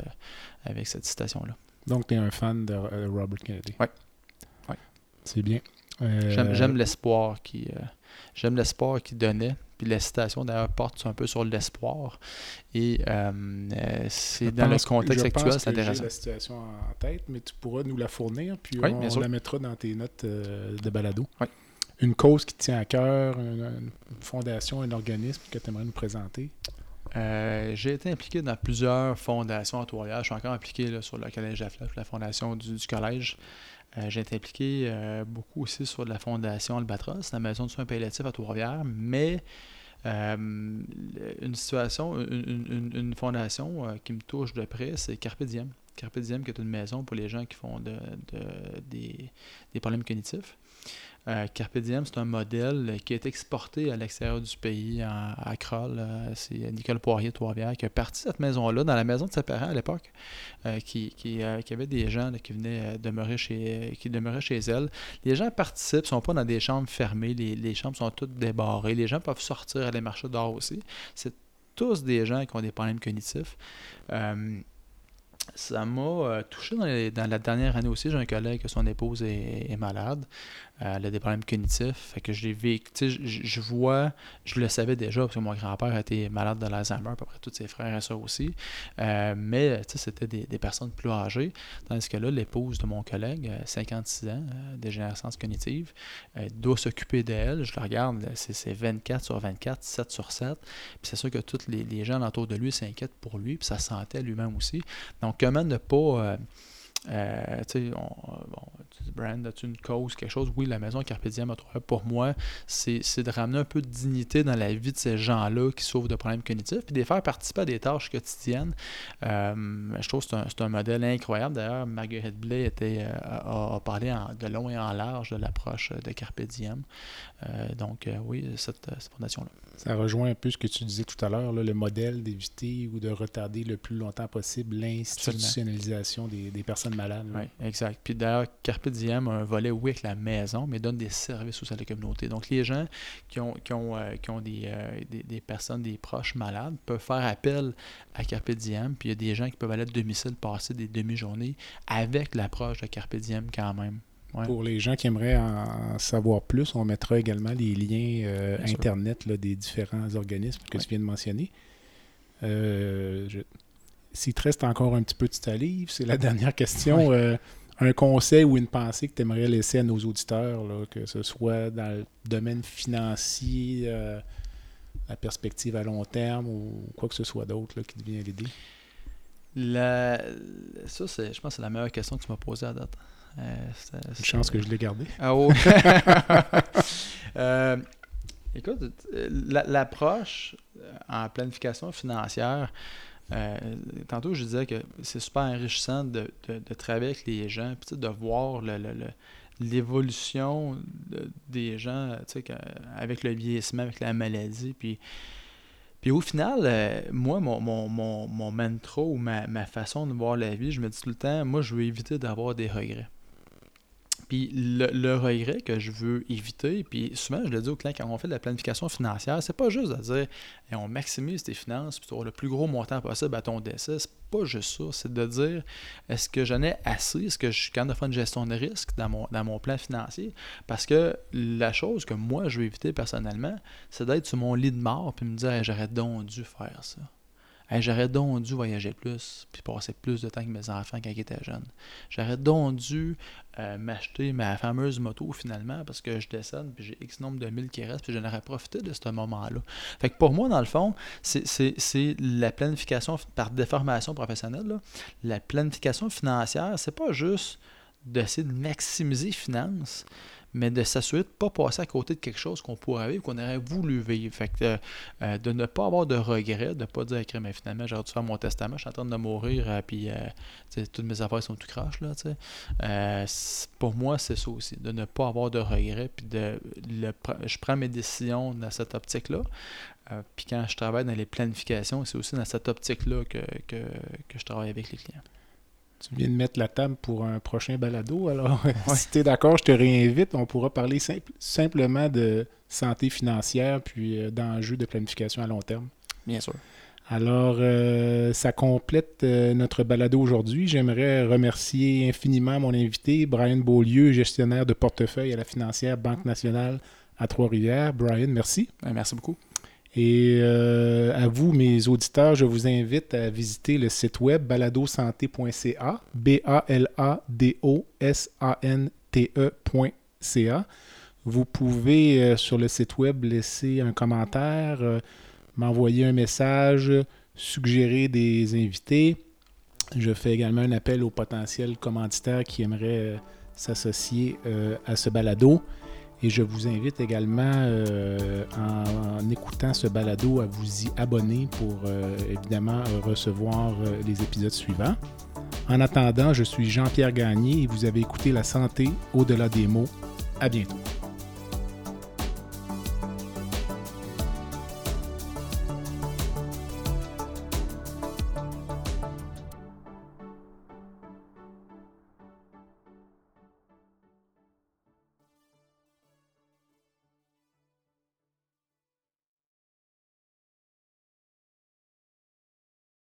avec cette citation-là. Donc, tu es un fan de euh, Robert Kennedy. Ouais. C'est bien. Euh, J'aime l'espoir qui euh, j'aime l'espoir qu'il donnait. Puis la citation d'ailleurs porte un peu sur l'espoir. Et euh, c'est dans le contexte actuel, c'est intéressant. la situation en tête, mais tu pourras nous la fournir, puis Oui, on, sûr. la mettra dans tes notes de balado. Oui. Une cause qui te tient à cœur, une, une fondation, un organisme que tu aimerais nous présenter? Euh, j'ai été impliqué dans plusieurs fondations à. Je suis encore impliqué sur le collège de la fondation du, collège. Euh, j'ai été impliqué euh, beaucoup aussi sur la fondation Albatros, la maison de soins palliatifs à Trois-Rivières, mais une situation, une, fondation qui me touche de près, c'est Carpe Diem. Qui est une maison pour les gens qui font de, des, problèmes cognitifs. Euh, c'est un modèle qui est exporté à l'extérieur du pays, à, à euh, c'est Nicole Poirier Trois-Rivières qui a parti cette maison-là, dans la maison de ses parents à l'époque, euh, qui, qui, avait des gens qui venaient demeurer chez, qui demeuraient chez elle. Les gens participent, ne sont pas dans des chambres fermées, les, les, chambres sont toutes débarrées, les gens peuvent sortir, aller marcher dehors aussi. C'est tous des gens qui ont des problèmes cognitifs ça m'a euh, touché dans, la dernière année aussi. J'ai un collègue que son épouse est, malade. Euh, elle a des problèmes cognitifs. Fait que je l'ai vécu. Je, vois, je le savais déjà parce que mon grand-père était malade de l'Alzheimer, à peu près tous ses frères et soeurs aussi. Euh, mais c'était des, personnes plus âgées. Tandis que là, l'épouse de mon collègue, 56 ans, dégénérescence cognitive, doit s'occuper d'elle. Je la regarde, c'est 24 sur 24, 7 sur 7. Puis c'est sûr que tous les, les gens autour de lui s'inquiètent pour lui, puis ça sentait lui-même aussi. Donc, comment ne pas. Euh, euh, tu sais, bon, brand, as-tu une cause, quelque chose? Oui, la maison Carpe Diem, pour moi, c'est de ramener un peu de dignité dans la vie de ces gens-là qui souffrent de problèmes cognitifs, puis de les faire participer à des tâches quotidiennes. Euh, je trouve que c'est un, modèle incroyable. D'ailleurs, Marguerite Blais était, a, parlé de long et en large de l'approche de Carpe Diem. Donc, oui, cette fondation-là. Ça rejoint un peu ce que tu disais tout à l'heure, le modèle d'éviter ou de retarder le plus longtemps possible l'institutionnalisation des, personnes malades. Oui, exact. Puis d'ailleurs, Carpe Diem a un volet, oui, avec la maison, mais donne des services aussi à la communauté. Donc les gens qui ont, qui ont, euh, qui ont euh, des, des, personnes, des proches malades, peuvent faire appel à Carpe Diem. Puis il y a des gens qui peuvent aller à domicile passer des demi-journées avec l'approche de Carpe Diem quand même. Pour les gens qui aimeraient en savoir plus, on mettra également les liens euh, Internet des différents organismes que tu viens de mentionner. Euh, S'il te reste encore un petit peu de ta livre, c'est la dernière question. Euh, un conseil ou une pensée que tu aimerais laisser à nos auditeurs, que ce soit dans le domaine financier, euh, la perspective à long terme ou quoi que ce soit d'autre qui te vient à l'idée? Ça, je pense que c'est la meilleure question que tu m'as posée à date. Euh, Une chance que je l'ai gardé. Ah oh. écoute, l'approche euh, en planification financière, tantôt je disais que c'est super enrichissant de, travailler avec les gens, de voir l'évolution des gens avec le vieillissement, avec la maladie. Puis, puis au final, moi, mon, mon, mon, mon mantra ou ma, ma, façon de voir la vie, je me dis tout le temps, moi, je veux éviter d'avoir des regrets. Puis le, regret que je veux éviter, puis souvent je le dis aux clients quand on fait de la planification financière, c'est pas juste de dire on maximise tes finances pour avoir le plus gros montant possible à ton décès. C'est pas juste ça. C'est de dire est-ce que j'en ai assez, est-ce que je suis capable de faire une gestion de risque dans mon, dans mon plan financier? Parce que la chose que moi je veux éviter personnellement, c'est d'être sur mon lit de mort puis me dire j'aurais donc dû faire ça. J'aurais donc dû voyager plus, puis passer plus de temps que mes enfants quand ils étaient jeunes. J'aurais donc dû euh, m'acheter ma fameuse moto finalement, parce que je décède, puis j'ai X nombre de milles qui restent, puis j'en aurais profité de ce moment-là. Fait que pour moi, dans le fond, c'est la planification par déformation professionnelle. La planification financière, c'est pas juste d'essayer de maximiser les finances, mais de s'assurer de ne pas passer à côté de quelque chose qu'on pourrait vivre, qu'on aurait voulu vivre. Fait que, euh, de ne pas avoir de regrets, de ne pas dire, mais finalement, j'aurais dû faire mon testament, je suis en train de mourir, euh, puis euh, toutes mes affaires sont tout crash. Là, pour moi, c'est ça aussi, de ne pas avoir de regrets, puis de je prends mes décisions dans cette optique-là. puis quand je travaille dans les planifications, c'est aussi dans cette optique-là que, que je travaille avec les clients. Tu viens de mettre la table pour un prochain balado. Alors, si tu es d'accord, je te réinvite. On pourra parler simplement de santé financière puis euh, d'enjeux de planification à long terme. Bien sûr. Alors, euh, ça complète euh, notre balado aujourd'hui. J'aimerais remercier infiniment mon invité, Brian Beaulieu, gestionnaire de portefeuille à la financière Banque nationale à Trois-Rivières. Brian, merci. Merci beaucoup. Et euh, à vous, mes auditeurs, je vous invite à visiter le site web baladosanté.ca, B-A-L-A-D-O-S-A-N-T-E.ca. Vous pouvez euh, sur le site web laisser un commentaire, euh, m'envoyer un message, suggérer des invités. Je fais également un appel aux potentiels commanditaires qui aimeraient s'associer à ce balado. Et je vous invite également, euh, en, écoutant ce balado, à vous y abonner pour euh, évidemment recevoir euh, les épisodes suivants. En attendant, je suis Jean-Pierre Gagné et vous avez écouté La santé au-delà des mots. À bientôt.